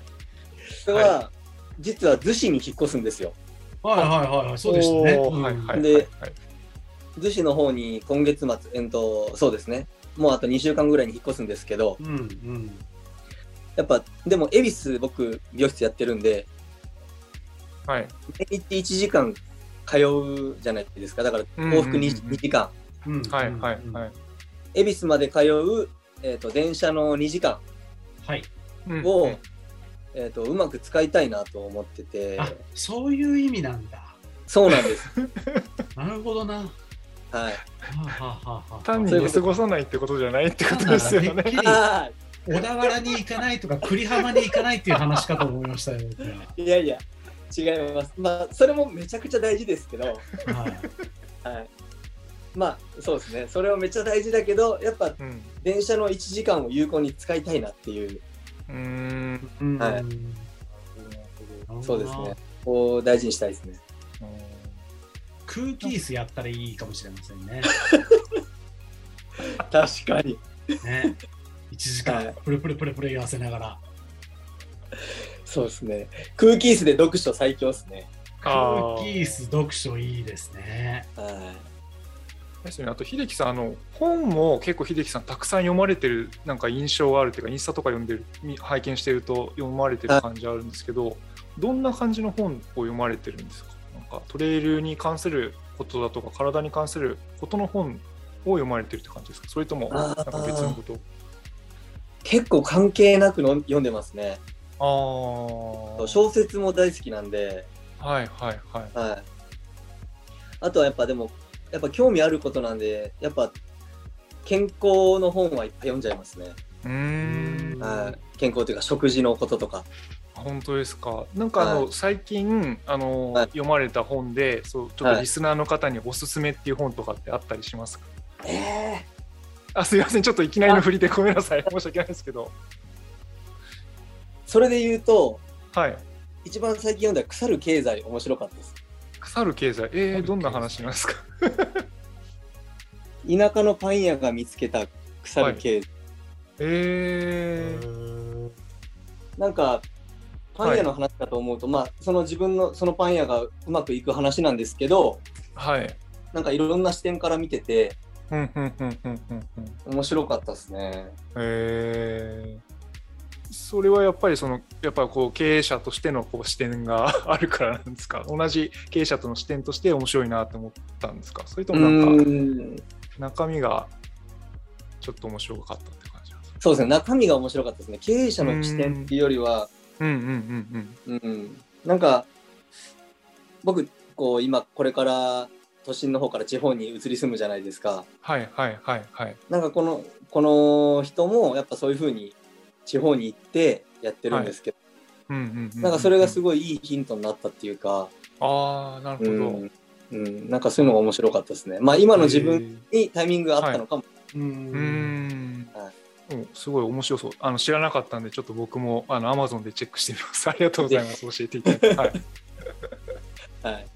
それは、実は逗子に引っ越すんですよ。はいはいはいはいそうでしたね、はいはいではい逗子の方に今月末、えっと、そうですね。もうあと2週間ぐらいに引っ越すんですけど、うんうんやっぱ、でも、恵比寿僕、美容室やってるんで、はい。年一1時間通うじゃないですか。だから、うん往復 2, うんうん2時間。うんはいうんはいはい。恵比寿まで通う、えっと電車の2時間はいうんを、うんえっとうまく使いたいなと思ってて、あそういう意味なんだそうなんです。なるほどなははい。あ、はあはあはあ、単にそういうこと寝過ごさないってことじゃないってことですよね小田原に行かないとか栗浜に行かないっていう話かと思いましたよ、いやいや、違います。まあ、それもめちゃくちゃ大事ですけど、はいはい。まあ、そうですね。それはめっちゃ大事だけど、やっぱうん。電車の1時間を有効に使いたいなっていう、うーん。うんはいそうですね。こう大事にしたいですね。空気椅子やったらいいかもしれませんね。確かに。ね。1時間はい、プルプルプルプル言わせながら。そうですね。空気椅子で読書最強ですね。空あー気椅子読書いいですね。はですね、あと秀樹さんあの本も結構秀樹さんたくさん読まれてるなんか印象があるっていうかインスタとか読んでるみ拝見してると読まれてる感じあるんですけどどんな感じの本を読まれてるんですか？なんかトレイルに関することだとか体に関することの本を読まれてるって感じですか？それともなんか別のこと？い。結構関係なくの読んでますね。ああ小説も大好きなんで、はいはいはい。はい。あとはやっぱでも、やっぱ興味あることなんで、やっぱ健康の本はいっぱい読んじゃいますね。うーんはい。健康というか食事のこととか。本当ですか？なんかあの、はい最近あの、はい読まれた本で、そうちょっはいとリスナーの方におすすめっていう本とかってあったりしますか？えあ、すいません、ちょっといきなりの振りでごめんなさい、申し訳ないですけど。それで言うと、はい。一番最近読んだ腐る経済面白かったです。腐る経済、えー、どんな話なんですか？田舎のパン屋が見つけた腐る経済。えー、なんか、パン屋の話だと思うと、まあ、その自分のそのパン屋がうまくいく話なんですけど、はい。なんかいろんな視点から見てて、うんうんうんうんうんうん。面白かったですね。えーそれはやっぱりそのやっぱりこう経営者としてのこう視点が あるからなんですか？同じ経営者との視点として面白いなと思ったんですか？それとうもなんかん。中身がちょっと面白かったって感じなんですか？そうですね、中身が面白かったですね。経営者の視点っていうよりは、うんうんうん。うん、なんか、僕、こう、今、これから都心の方から地方に移り住むじゃないですか。はいはいはいはい。なんかこの、この人も、やっぱそういうふうに地方に行ってやってるんですけど、うんうんうんなんかそれがすごいごいいいヒントになったっていうか、ああなるほど、うん、うん、なんかそういうのが面白かったですね。まあ今の自分にタイミングがあったのかも。ううーん。ん。はうんすごい面白そう。あの知らなかったんでちょっと僕もあの Amazon でチェックしてみます。ありがとうございます。教えていただいて、はい、はい。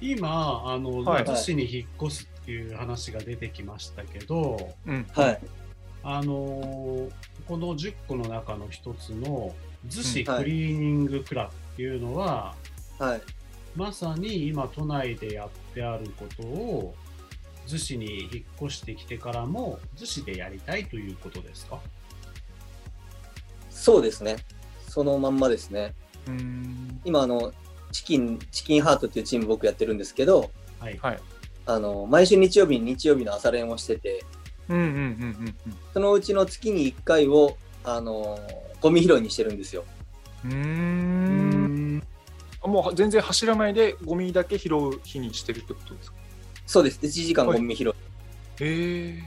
今、あの、はい。逗子に引っ越すっていう話が出てきましたけど、うん。はい。あのーこの10個の中の一つの逗子クリーニングクラブっていうのは、はい。まさに今都内でやってあることを逗子に引っ越してきてからも逗子でやりたいということですか？そうですね。そのまんまですね。うーん今、あの、チキン、チキンハートっていうチーム僕やってるんですけど、はい。はいあの、毎週日曜日に日曜日の朝練をしてて、そのうちの月に1回を、あの、ゴミ拾いにしてるんですよ。うん。もう全然走らないでゴミだけ拾う日にしてるってことですか？そうです。1時間ゴミ拾い。へえ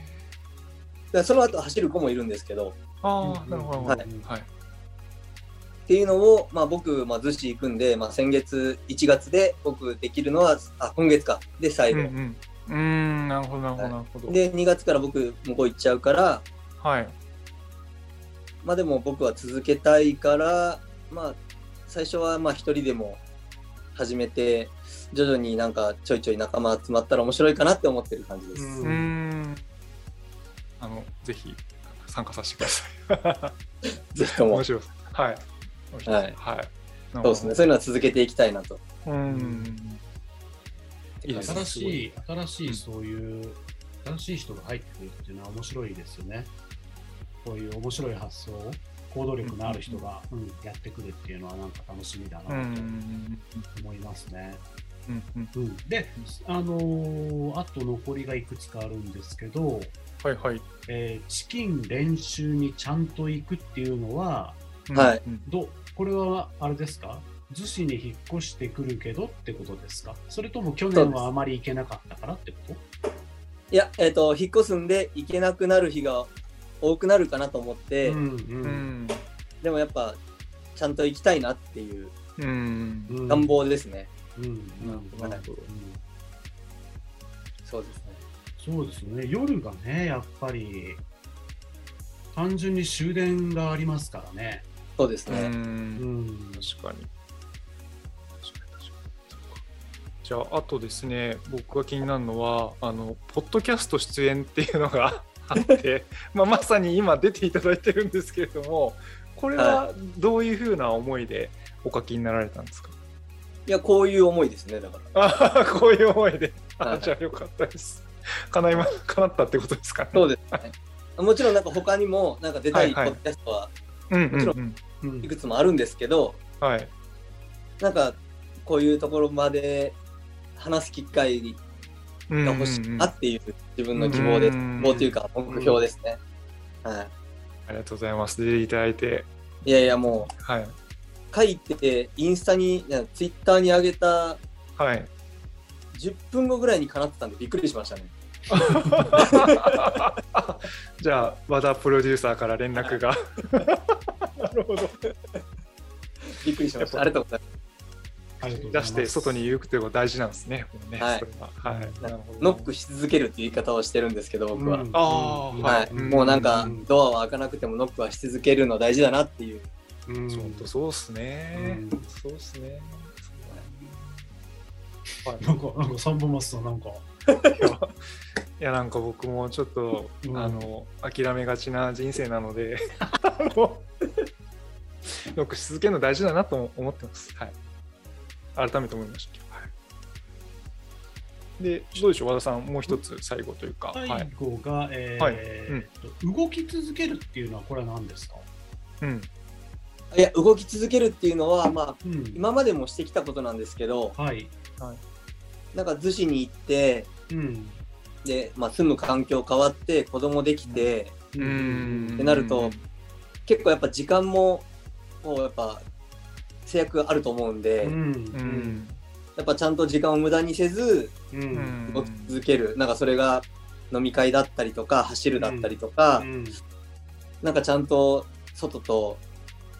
でその後走る子もいるんですけど、ああなるほどなるほど。うんはい。っていうのを、まあ、僕、まあ、逗子行くんで、まあ、先月1月で僕できるのは、あ、今月か。で、最後。うんうんうーんなるほどなるほどなるほど。で、2月から僕、向こう行っちゃうから、はい。まあでも僕は続けたいから、まあ、最初はまあ一人でも始めて、徐々になんかちょいちょい仲間集まったら面白いかなって思ってる感じです。うん。あのぜひ参加させてください。ぜひとも。面白いはい。はい。はい。そうですね。そういうのは続けていきたいなと。うんいいですね新しい、新しいそういう、新しい人が入ってくるっていうのは面白いですよね。こういう面白い発想を、行動力のある人が、うん。やってくるっていうのはなんか楽しみだうなん。と思いますね。うんうん。うん、で、あのーあと残りがいくつかあるんですけど、はいはい。えーチキン練習にちゃんと行くっていうのは、はい。うんどうこれはあれですか？逗子に引っ越してくるけどってことですか？それとも去年はあまり行けなかったからってこと？いや、えっ、と、引っ越すんで行けなくなる日が多くなるかなと思って、うんうん。でもやっぱ、ちゃんと行きたいなっていう願望ですね。うんうん。なるほど。うんそうですね。そうですね。夜がねやっぱり単純に終電がありますからね。うそうですね。うん。ん。確かにじゃああとですね僕が気になるのはあのポッドキャスト出演っていうのがあって まあまさに今出ていただいてるんですけれどもこれはどういうふうな思いでお書きになられたんですか、いや、こういう思いですね、だから。ああこういう思いで。あはい。じゃあよかったです。叶いま叶ったってことですかね？そうですね。もちろんなんか他にもなんか出たいポッドキャストはもちろんいくつもあるんですけど、はい。なんかこういうところまで話す機会うんが欲しいなっていう自分の希望です。うん希望というか目標ですね。はありがとうございます出ていただいてい。いやいやもはい、う書いてインスタに、ツイッターに上げたはい、10分後ぐらいに叶ってたんでびっくりしましたね。じゃあ和田プロデューサーから連絡が なるほどびっくりしました。ありがとうございます。出して外に言うっていうのが大事なんですね。はいははい。なるほどノックし続けるっていう言い方をしてるんですけど、僕は。うんはい、うんもうなんかうんドアは開かなくてもノックはし続けるの大事だなっていう。うん本当そうっすねうん。そうっすね。はいなんか、なんか、サンボマスさん、なんか、いやなんか僕もちょっと、うんあの諦めがちな人生なのであのよくし続けるの大事だなと思ってます。はい。改めて思いましたでどうでしょう和田さんもう一つ最後というか。はい。最後が、えーはいえっと動き続けるっていうのは、これは何ですか？うん。いや、動き続けるっていうのは、まあ、うん今までもしてきたことなんですけど、はい。なんか逗子に行って、うん。で、まあ、住む環境変わって、子供できて、うーんってなると結構やっぱ時間も、もうやっぱ、制約あると思うんで、うん。うん。やっぱちゃんと時間を無駄にせず、動き続ける。なんかそれが飲み会だったりとか、走るだったりとか、うんなんかちゃんと外と、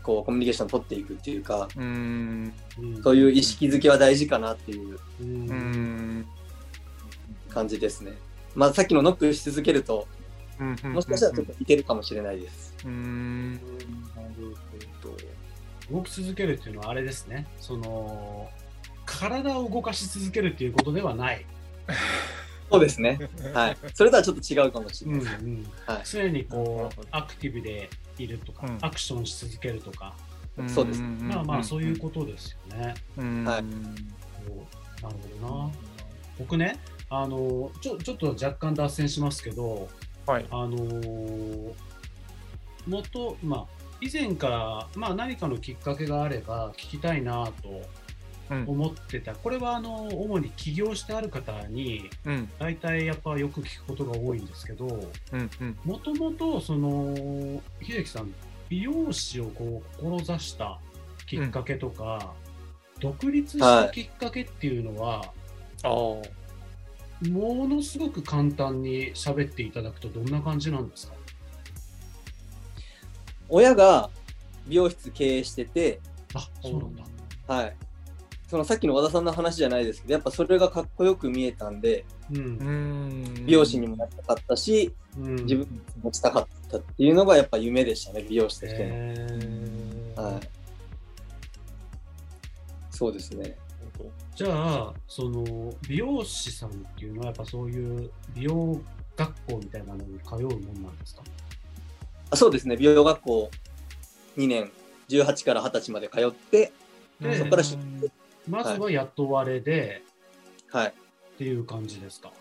こう、コミュニケーション取っていくっていうか、うん。うんそういう意識づけは大事かなっていう。感じですね。まあさっきのノックし続けると、うんもしかしたらちょっといけるかもしれないです。うん。動き続けるっていうのはあれですね。その、体を動かし続けるっていうことではない。そうですね。はい。それとはちょっと違うかもしれうんない。うんはい常にこうアクティブでいるとか、うんアクションし続けるとか、そうですまあまあそういうことですよね。はいなるほどな。僕ね、あのちょちょっと若干脱線しますけど、はい。あのー元、まあ、以前から、まあ、何かのきっかけがあれば聞きたいなとうん。思ってた、これはあの主に起業してある方に、うん。大体やっぱよく聞くことが多いんですけど、うん。うん。もともと、その、秀樹さん、美容師をこう志したきっかけとか、独立したきっかけっていうのは、ああ。ものすごく簡単に喋っていただくとどんな感じなんですか？親が美容室経営してて、あ、そうなんだ。はい。そのさっきの和田さんの話じゃないですけど、やっぱそれがかっこよく見えたんで、うんう。ん。美容師にもなりたかったし、うん、自分も持ちたかったっていうのがやっぱ夢でしたね、美容師としての。へーはい。そうですね。じゃあ、その美容師さんっていうのは、やっぱそういう美容学校みたいなのに通うもんなんですか？あそうですね、美容学校2年、18から20歳まで通って、でそこからしまずは雇われではい。っていう感じですか、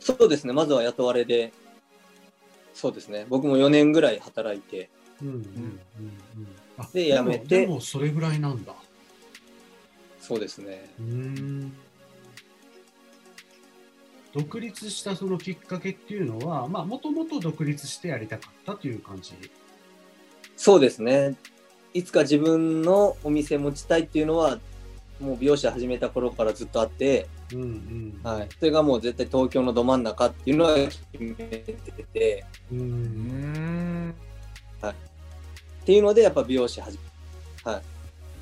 そうですね、まずは雇われで、そうですね、僕も4年ぐらい働いて、うんうんうんうん。あで辞めて。でもそれぐらいなんだ。そうですね。うーん独立したそのきっかけっていうのは、まあ、もともと独立してやりたかったという感じ？そうですね。いつか自分のお店持ちたいっていうのは、もう美容師始めた頃からずっとあって、うんうん。はい。それがもう絶対東京のど真ん中っていうのは決めてて、う。うんん。っていうのでやっぱ美容師始め、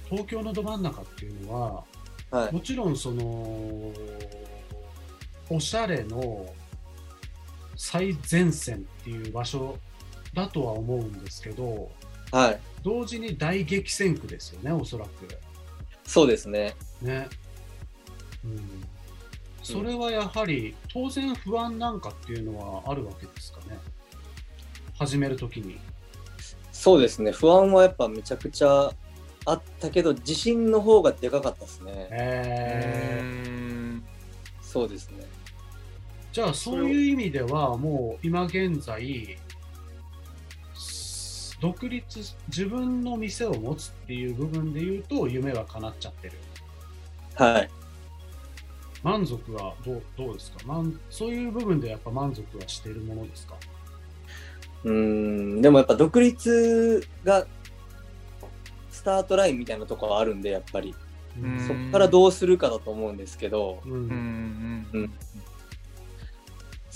東京のど真ん中っていうのは、はい。もちろんその、おしゃれの最前線っていう場所だとは思うんですけど、はい。同時に大激戦区ですよね、おそらく。そうですね。ね。うんそれはやはり当然不安なんかっていうのはあるわけですかね始めるときに。そうですね、不安はやっぱめちゃくちゃあったけど、自信の方がでかかったですね。えーうんそうですね。じゃあそういう意味ではもう今現在す独立自分の店を持つっていう部分で言うと夢は叶っちゃってる。はい。満足はどうどうですか？満そういう部分でやっぱ満足はしているものですか？うーん、でもやっぱ独立がスタートラインみたいなところはあるんで、やっぱり。うん。そこからどうするかだと思うんですけど、うんうん。うん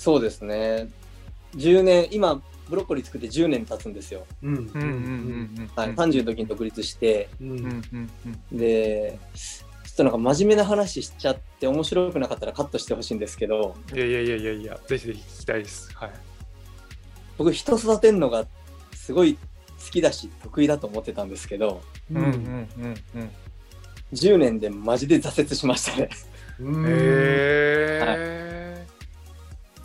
そうですね。10年、今、ブロッコリー作って10年経つんですよ。うんうんうんうんうんはい。30の時に独立して、うんうんうんうんで、ちょっとなんか真面目な話しちゃって面白くなかったらカットしてほしいんですけど、いやいやいやいやいや、ぜひぜひ聞きたいです。はい。僕人育てるのがすごい好きだし得意だと思ってたんですけど、うんうんうんうん10年でマジで挫折しましたね。うんへえ。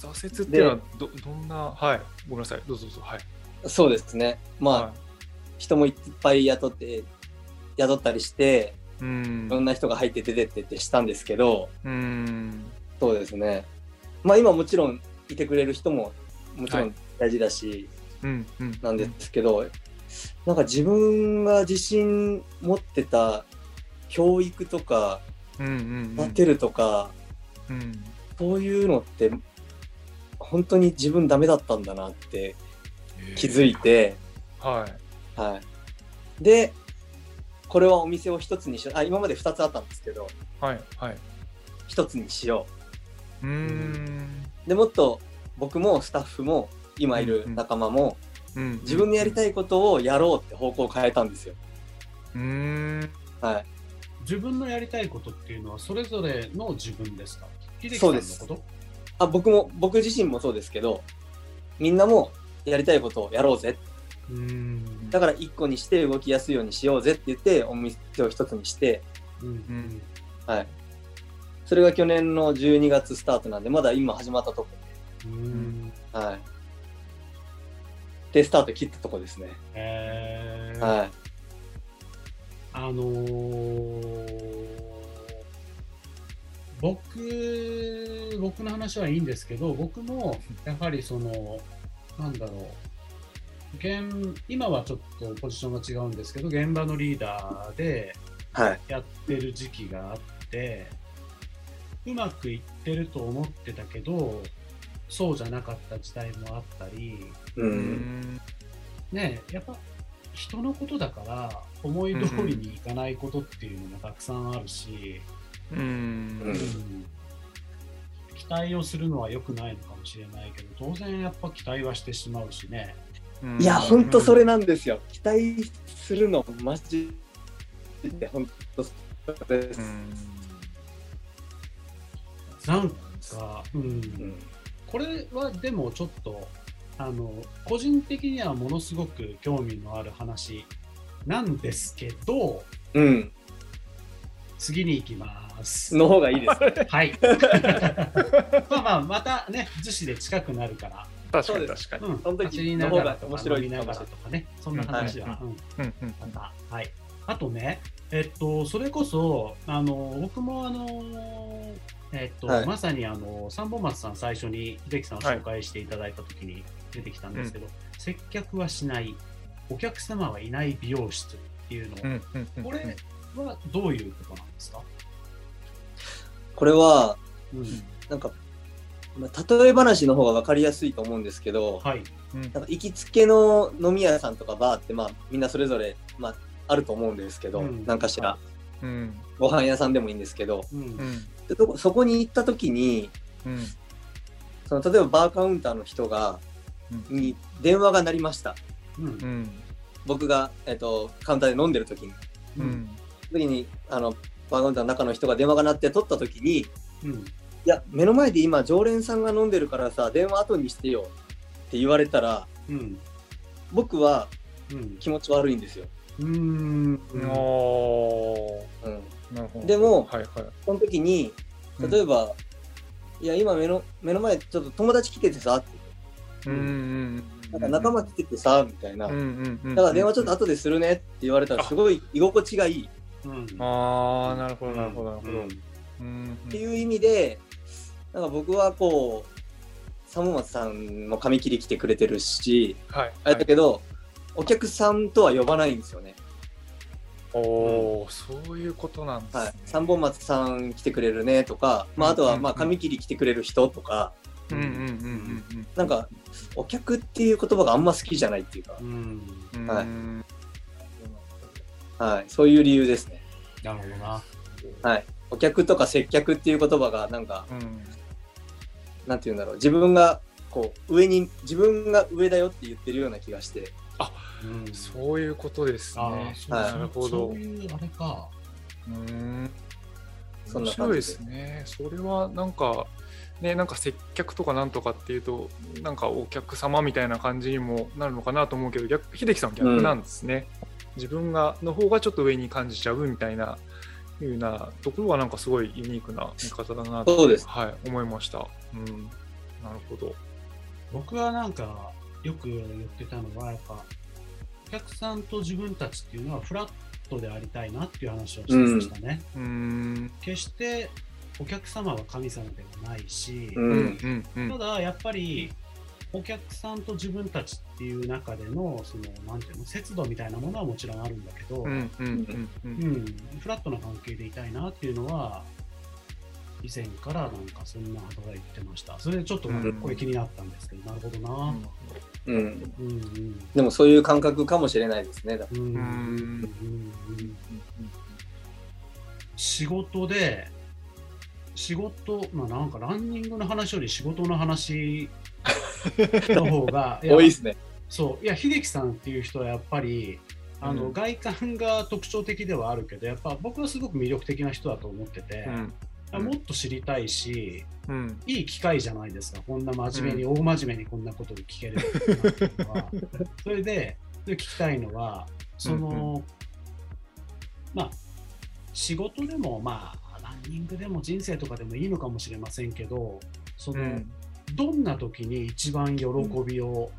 挫折っていうのはどどんなはい。ごめんなさい。どうぞどうぞ。はい。そうですね。まあ、は人もいっぱい雇って、雇ったりして、い、うん。いろんな人が入って出てってってしたんですけど、うん。そうですね。まあ今もちろんいてくれる人ももちろはい。ん大事だし、うんうん。なんですけど、なんか自分が自信持ってた教育とか、うんうん育てるとか、うん。そういうのって、本当に自分ダメだったんだなって気づいて、はい。はい。で、これはお店を一つにしよう。あ、今まで二つあったんですけど、はいはい。一つにしよう。ーん。う。で、もっと僕もスタッフも、今いる仲間も、うん自分のやりたいことをやろうって方向を変えたんですよ。うーん。はい。自分のやりたいことっていうのはそれぞれの自分ですか？秀樹さんのそうですあ、僕も、僕自身もそうですけど、みんなもやりたいことをやろうぜ。うんだから一個にして動きやすいようにしようぜって言って、お店を一つにして、うんうんはい。それが去年の12月スタートなんで、まだ今始まったとこ。うんはい。で、スタート切ったとこですね。えーはい。あのー僕、僕の話はいいんですけど、僕もやはりその、なんだろう、現今はちょっとポジションが違うんですけど、現場のリーダーではい。やってる時期があって、うまくいってると思ってたけど、そうじゃなかった時代もあったり、ねえやっぱ人のことだから思い通りにいかないことっていうのもたくさんあるし、うん。うん。期待をするのは良くないのかもしれないけど当然やっぱ期待はしてしまうしね。うんいや、ほんとそれなんですよ。期待するの、マジで、ほんとそれですう。んなんか、うんうんこれはでもちょっとあの個人的にはものすごく興味のある話なんですけどうん。次に行きます。の方がいいです。はい。まあまあ、またね、逗子で近くなるから、確かにそうです確かにうん、その時の方が面白いながらとかね、そんな話は、うん。うん。うんまた、はい。あとね、えっと、それこそ、あの、僕も、あの、えっと、はい。まさに、あの、三本松さん最初に秀樹さんを紹介していただいたときに出てきたんですけど、接客はしない、お客様はいない美容室っていうの、うんうんうん。これはどういうことなんですか、これは、うん、なんか、まあ、例え話の方が分かりやすいと思うんですけど、はい。うん。なんか行きつけの飲み屋さんとかバーって、まあ、みんなそれぞれ、まあ、あると思うんですけど、うん。なんかしら、うん。ご飯屋さんでもいいんですけど、うん。うんでそこそこに行った時に、うん。その例えばバーカウンターの人が、うん。に電話が鳴りました。うん。うん僕が、えっと、カウンターで飲んでる時に。ううんん。時に、あの、バーカウンターの中の人が電話が鳴って取った時に、いうん。や、目の前で今、常連さんが飲んでるからさ、電話後にしてよって言われたら、うん。僕はうん。気持ち悪いんですよ。うん。うん、なるほど。でもはいはい。その時に、例えば、いや、今目の目の前、ちょっと友達来ててさ、って。うんうんなんか仲間来ててさ、みたいな。うんうんうんだから電話ちょっと後でするねって言われたら、すごい居心地がいい。っうん。ああなるほどなるほどなるほど。うん。うんていう意味で、なんか僕はこう、サモマツさんも髪切り来てくれてるし、はい。あれだけど、お客さんとは呼ばないんですよね。おおそういうことなんですね。はい。三本松さん来てくれるねとか、まああとはまあうんうん。うん髪切り来てくれる人とか、うんうんうんなんか、お客っていう言葉があんま好きじゃないっていうか、うん。うんうんはい。うんはい。そういう理由ですね。なるほどな。はい。お客とか接客っていう言葉がなんか、うんなんて言うんだろう。自分が、こう、上に、自分が上だよって言ってるような気がして。うんそういうことですあねあ、そうはいなるほどそういうあれか。うんそんな面白いで感じで。すね。それはなんか、ね、なんか接客とかなんとかっていうと、なんかお客様みたいな感じにもなるのかなと思うけど、逆秀樹さんは逆なんですね。自分がの方がちょっと上に感じちゃうみたいな。いうなところはなんかすごいユニークな見方だなと、そうですはい、思いました。うん、なるほど。僕はなんかよく言ってたのは、やっぱお客さんと自分たちっていうのはフラットでありたいなっていう話をしてましたね。うーん、決してお客様は神様ではないし、ううん、ん。うん、うんた、だやっぱりお客さんと自分たちっていう中でのそのなんていうの節度みたいなものはもちろんあるんだけど、うん、うん、うん、う。うんん、フラットな関係でいたいなっていうのは以前からなんかそんなことが言ってましたそれでちょっとうんこれ気になったんですけど、なるほどなうん。うんうんでもそういう感覚かもしれないですね。うんうんうん仕事で仕事まあなんかランニングの話より仕事の話の方が 多いですね。そう。いや秀樹さんっていう人はやっぱりあの、うん外観が特徴的ではあるけどやっぱ僕はすごく魅力的な人だと思ってて、うん、もっと知りたいしうん、いい機会じゃないですか。こんな真面目に、大真面目にこんなことを聞けるっていうのは。それでで聞きたいのはその、まあ仕事でもまあランニングでも人生とかでもいいのかもしれませんけどその、うんどんな時に一番喜びを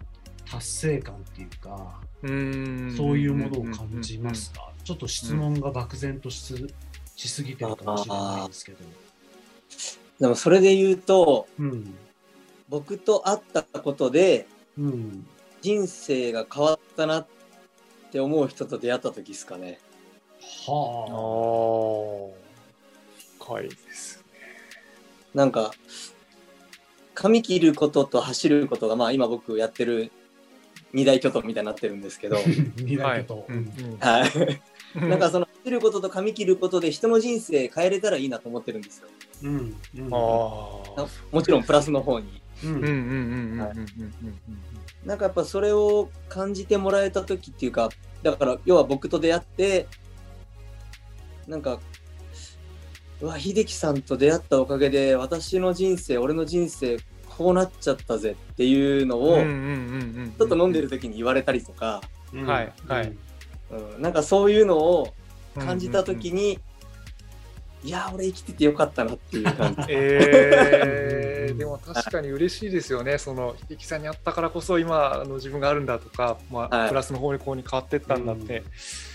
達成感っていうか、うんそういうものを感じますか、ちょっと質問が漠然とししすぎてるかもしれないですけど。でもそれで言うと、うん。僕と会ったことでうん。人生が変わったなって思う人と出会った時ですかね。あはあ、深いです。なんか、髪切ることと走ることが、まあ今僕やってる二大巨頭みたいになってるんですけど、あ。二大巨頭。はい。うんなんかその走ることと髪切ることで人の人生変えれたらいいなと思ってるんですよ。うん。うん。ああ。もちろんプラスの方に。うん。うんうんうんうんうんはいうんなんかやっぱそれを感じてもらえた時っていうか、だから要は僕と出会って、なんか、うわ、秀樹さんと出会ったおかげで私の人生、俺の人生こうなっちゃったぜっていうのを。ちょっと飲んでる時に言われたりとか、うん。はいはい。うん、なんかそういうのを感じた時に、いや俺生きててよかったなっていう感じ。えー、でも確かに嬉しいですよね、その秀樹さんに会ったからこそ今あの自分があるんだとか、まあはい。プラスの方にこうに変わってったんだって、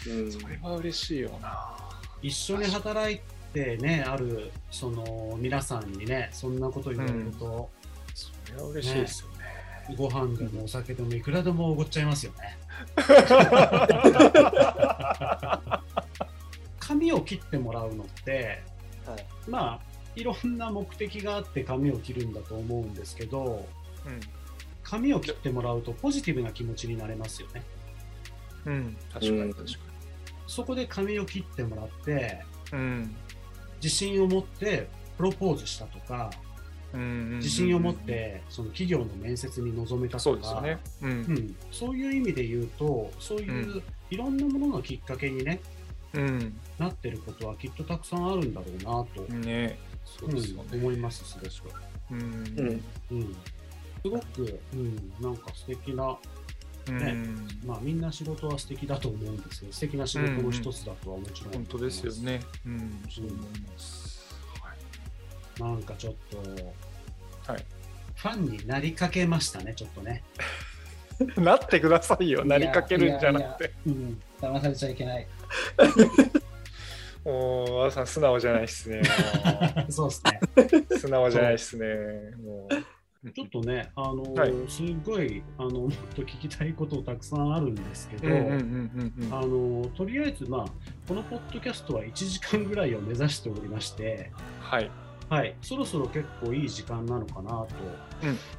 うん。それは嬉しいよな。一緒に働いてね、ある、その、皆さんにね、そんなこと言われると、それは嬉しいですよね。ご飯でもお酒でもいくらでもおごっちゃいますよね。髪を切ってもらうのって、はいまあ、いろんな目的があって髪を切るんだと思うんですけど、髪を切ってもらうとポジティブな気持ちになれますよね。うん、うん、確かうんに確かそこで髪を切ってもらって、に。うん自信を持ってプロポーズしたとか、うんうんうんうん。自信を持ってその企業の面接に臨めたとか、そうん。ん、そういう意味で言うと、そういういろんなもののきっかけに、ね、うん、なってることはきっとたくさんあるんだろうなと、ね、そうですよね。うん思います、すごく。うん。すごく、うん、なんか素敵な、うんねまあみんな仕事は素敵だと思うんですけど、素敵な仕事の一つだとはもちろん、本当ですよ。ね。うん、そう思います。はいなんかちょっと、はいファンになりかけましたね、ちょっとね。なってくださいよ、なりかけるんじゃなくて。うん、騙されちゃいけない。もう、和田さん、素直じゃないっすね。そうですね。素直じゃないっすね。もう。ちょっとね、あのはいすごいあのもっと聞きたいことたくさんあるんですけど、うんうんうんうんうん。あのとりあえず、まあ、このポッドキャストは1時間ぐらいを目指しておりまして、はい。はい、そろそろ結構いい時間なのかなと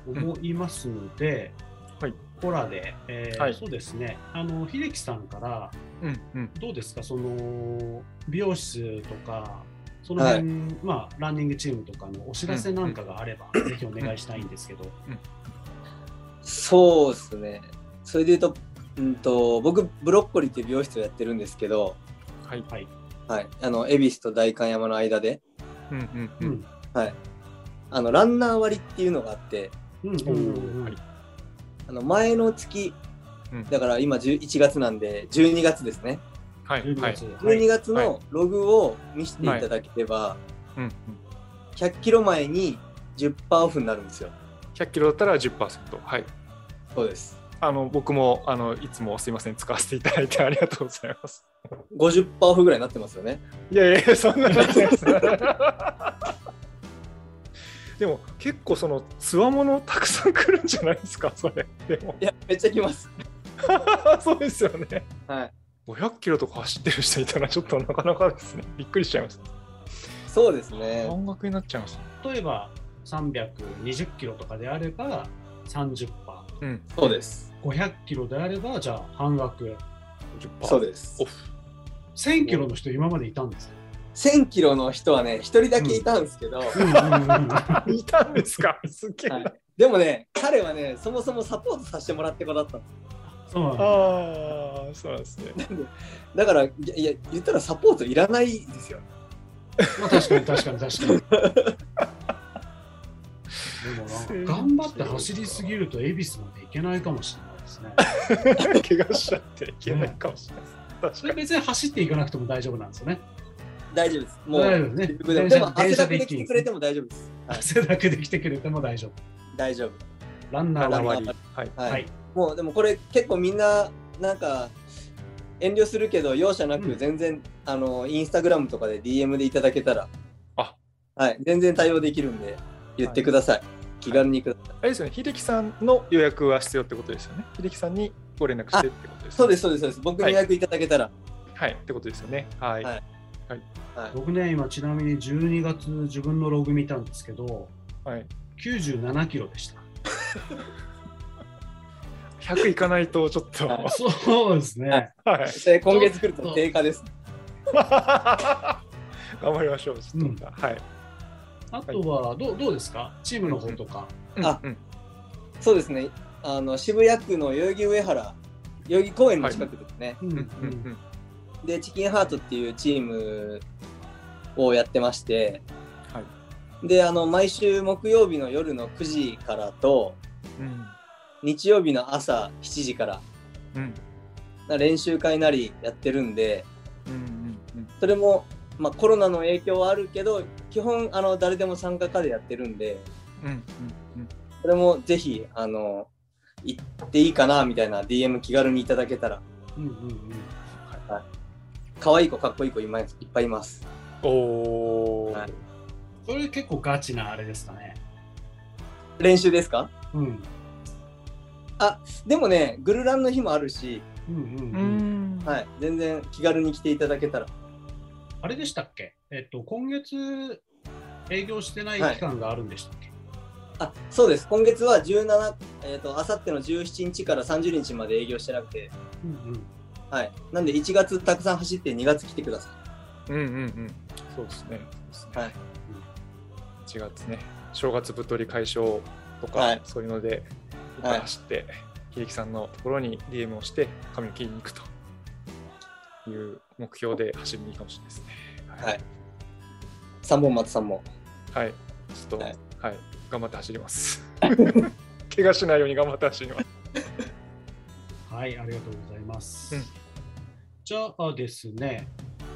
思いますので、はい。コラで、えーはいそうですね、あの秀樹さんから、うんうん。どうですか、その美容室とか、その辺、まあ、ランニングチームとかのお知らせなんかがあれば、ぜひお願いしたいんですけど。そうですね。それで言うと、うんと、僕、ブロッコリーっていう美容室をやってるんですけど、はい。はい。はい。あの、恵比寿と代官山の間で、うんうんううん。ん。はい。あの、ランナー割っていうのがあって、うんうんうんはいあの、前の月、うんだから今11月なんで、12月ですね。はい。12はい。月。12月はいのログを見せていただければ、うんうん。100キロ前に10%オフになるんですよ。100キロだったら10%。はい。そうです。あの、僕も、あの、いつもすいません、使わせていただいてありがとうございます。50%オフぐらいになってますよね。いやいや、そんなないです。でも結構そのつわものたくさん来るんじゃないですか？それでもいや、めっちゃ来ます。そうですよねはい。500キロとか走ってる人いたらちょっとなかなかですね。びっくりしちゃいます。そうですね。半額になっちゃいます。例えば320キロとかであれば30%、うん。そうです。500キロであればじゃあ半額、10%そうです。オ。フ1000キロの人今までいたんですか？1000キロの人はね、一人だけいたんですけど、いたんですか？すげえ。な、はい。でもね、彼はね、そもそもサポートさせてもらって子だったのそうなんだああそうなんですねだから、いやいや、言ったらサポートいらないですよ。まあ確かに確かに確かに。でも頑張って走りすぎると恵比寿まで行けないかもしれないですね。怪我しちゃっていけないかもしれないです、それ別に走っていかなくても大丈夫なんですよね。大丈夫です。もう、大丈夫ですねでも電車でも汗だくで来てくれても大丈夫です。はい、汗だくで来てくれても大丈夫。大丈夫。ランナーはに7割はいはい。はい。もう、でもこれ結構みんな、なんか、遠慮するけど、容赦なくうん。全然、あの、インスタグラムとかで DM でいただけたら、あ。はい、全然対応できるんで、言ってください。気軽にください。あれですよね。秀樹さんの予約は必要ってことですよね。秀樹さんにご連絡してってことですそうです、そうです、そうです。僕に予約いただけたら、はい。ってことですよね。はい、はい。はい。僕ね、今ちなみに12月自分のログ見たんですけど、はい、97キロでした。100いかないとちょっと、はいそうですね。はいはい。で今月来ると低下です。頑張りましょう。ちょっと、はい。あとはどうどうですか？チームの方とか。あうんそうですね。あの渋谷区の代々木上原、代々木公園の近くですね。うんうんうんで、チキンハートっていうチームをやってまして、はいで、あの、毎週木曜日の夜の9時からと、うん日曜日の朝7時から、うん。な練習会なりやってるんで、うんうんそれも、まあ、コロナの影響はあるけど、基本、あの、誰でも参加可でやってるんで、うんうんそれもぜひ、あの、行っていいかな、みたいな DM 気軽にいただけたら、うんうんうん。可愛い子、かっこいい子いまいっぱいいます。うん。おお、はい。それ結構ガチなあれですかね。練習ですか？うん。でもね、グルランの日もあるし、うんうんううん。ん。はい、全然気軽に来ていただけたら。あれでしたっけ？えっと、今月営業してない期間があるんでしたっけ、あ、そうです。今月は17、えっ、と、あさっての17日から30日まで営業してなくて、うんうん。はい。なんで1月たくさん走って2月来てくださうんうんうん。そうですね。そうですね。はい。1月ね、正月太り解消とか、はいそういうので、いっぱい走って、秀樹さんのところに DM をして、髪を切りに行くという目標で走りにいいかもしれないですね。い。はい。3本松さんも。はい。ちょっと、ははいい、頑張って走ります。怪我しないように頑張って走ります。はい、ありがとうございます。うんじゃあですね、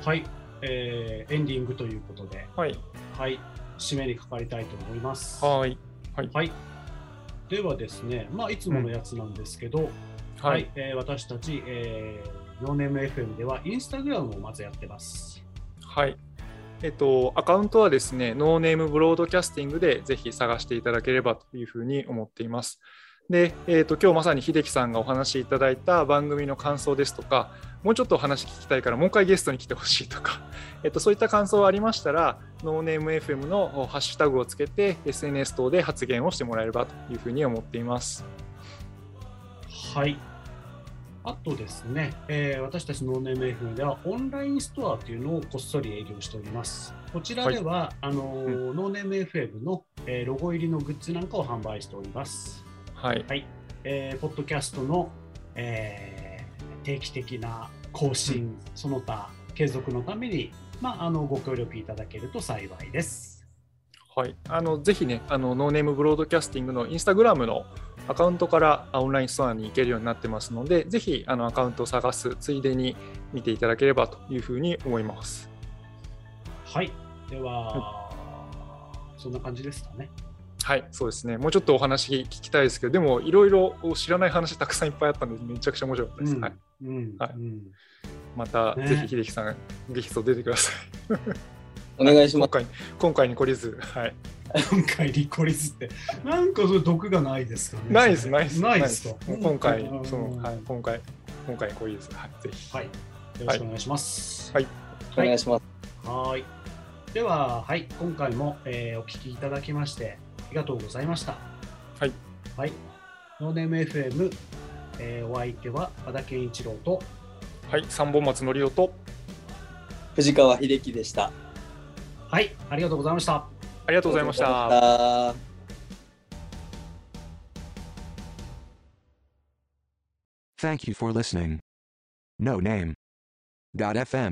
はい、えーエンディングということで、はい。はい、締めにかかりたいと思います。はい。はい。ではですね、まあ、いつものやつなんですけど、ははいい、。えー私たち、えー、 No Name FM では、インスタグラムをまずやってます。はい。えっと、アカウントはですね、 No Name Broadcasting でぜひ探していただければというふうに思っています。で、えっと、今日まさに秀樹さんがお話しいただいた番組の感想ですとか、もうちょっとお話聞きたいから、もう一回ゲストに来てほしいとか、えっと、そういった感想がありましたら、ノーネーム FM のハッシュタグをつけて、SNS 等で発言をしてもらえればというふうに思っています。はい。あとですね、えー私たちノーネーム FM ではオンラインストアというのをこっそり営業しております。こちらでは、あのーノーネーム FM の、えーロゴ入りのグッズなんかを販売しております。はい。えーポッドキャストの、えー定期的な更新、その他継続のために、まあ、あのご協力いただけると幸いです。はい、あのぜひね、あの No Name Broadcasting のインスタグラムのアカウントからあオンラインストアに行けるようになってますので、ぜひあのアカウントを探すついでに見ていただければというふうに思います。はい。では、そんな感じですかね。はい、そうですね。もうちょっとお話聞きたいですけど、でもいろいろ知らない話たくさんいっぱいあったので、めちゃくちゃ面白かったです。はい、うんはいうんまた、ねぜひ秀樹さん、ゲスト出てください。お願いします。今回今回に懲りず、はい、今回リコリスって、なんかそれ毒がないですかね。ないです、ないです、ないですか？今回うん、その、はい、今回、今回に懲りず、はい、ぜひ。はい。よろしくお願いします。はいお願いします。はーい。では、はい、今回も、えーお聞きいただきまして、ありがとうございました。はい。はい。ノーネーム FM、えーお相手は和田健一郎と、はい、三本松のりおと、藤川秀樹でした。はい、ありがとうございました。ありがとうございました。ありがとうございました Thank you for listening. No name. FM.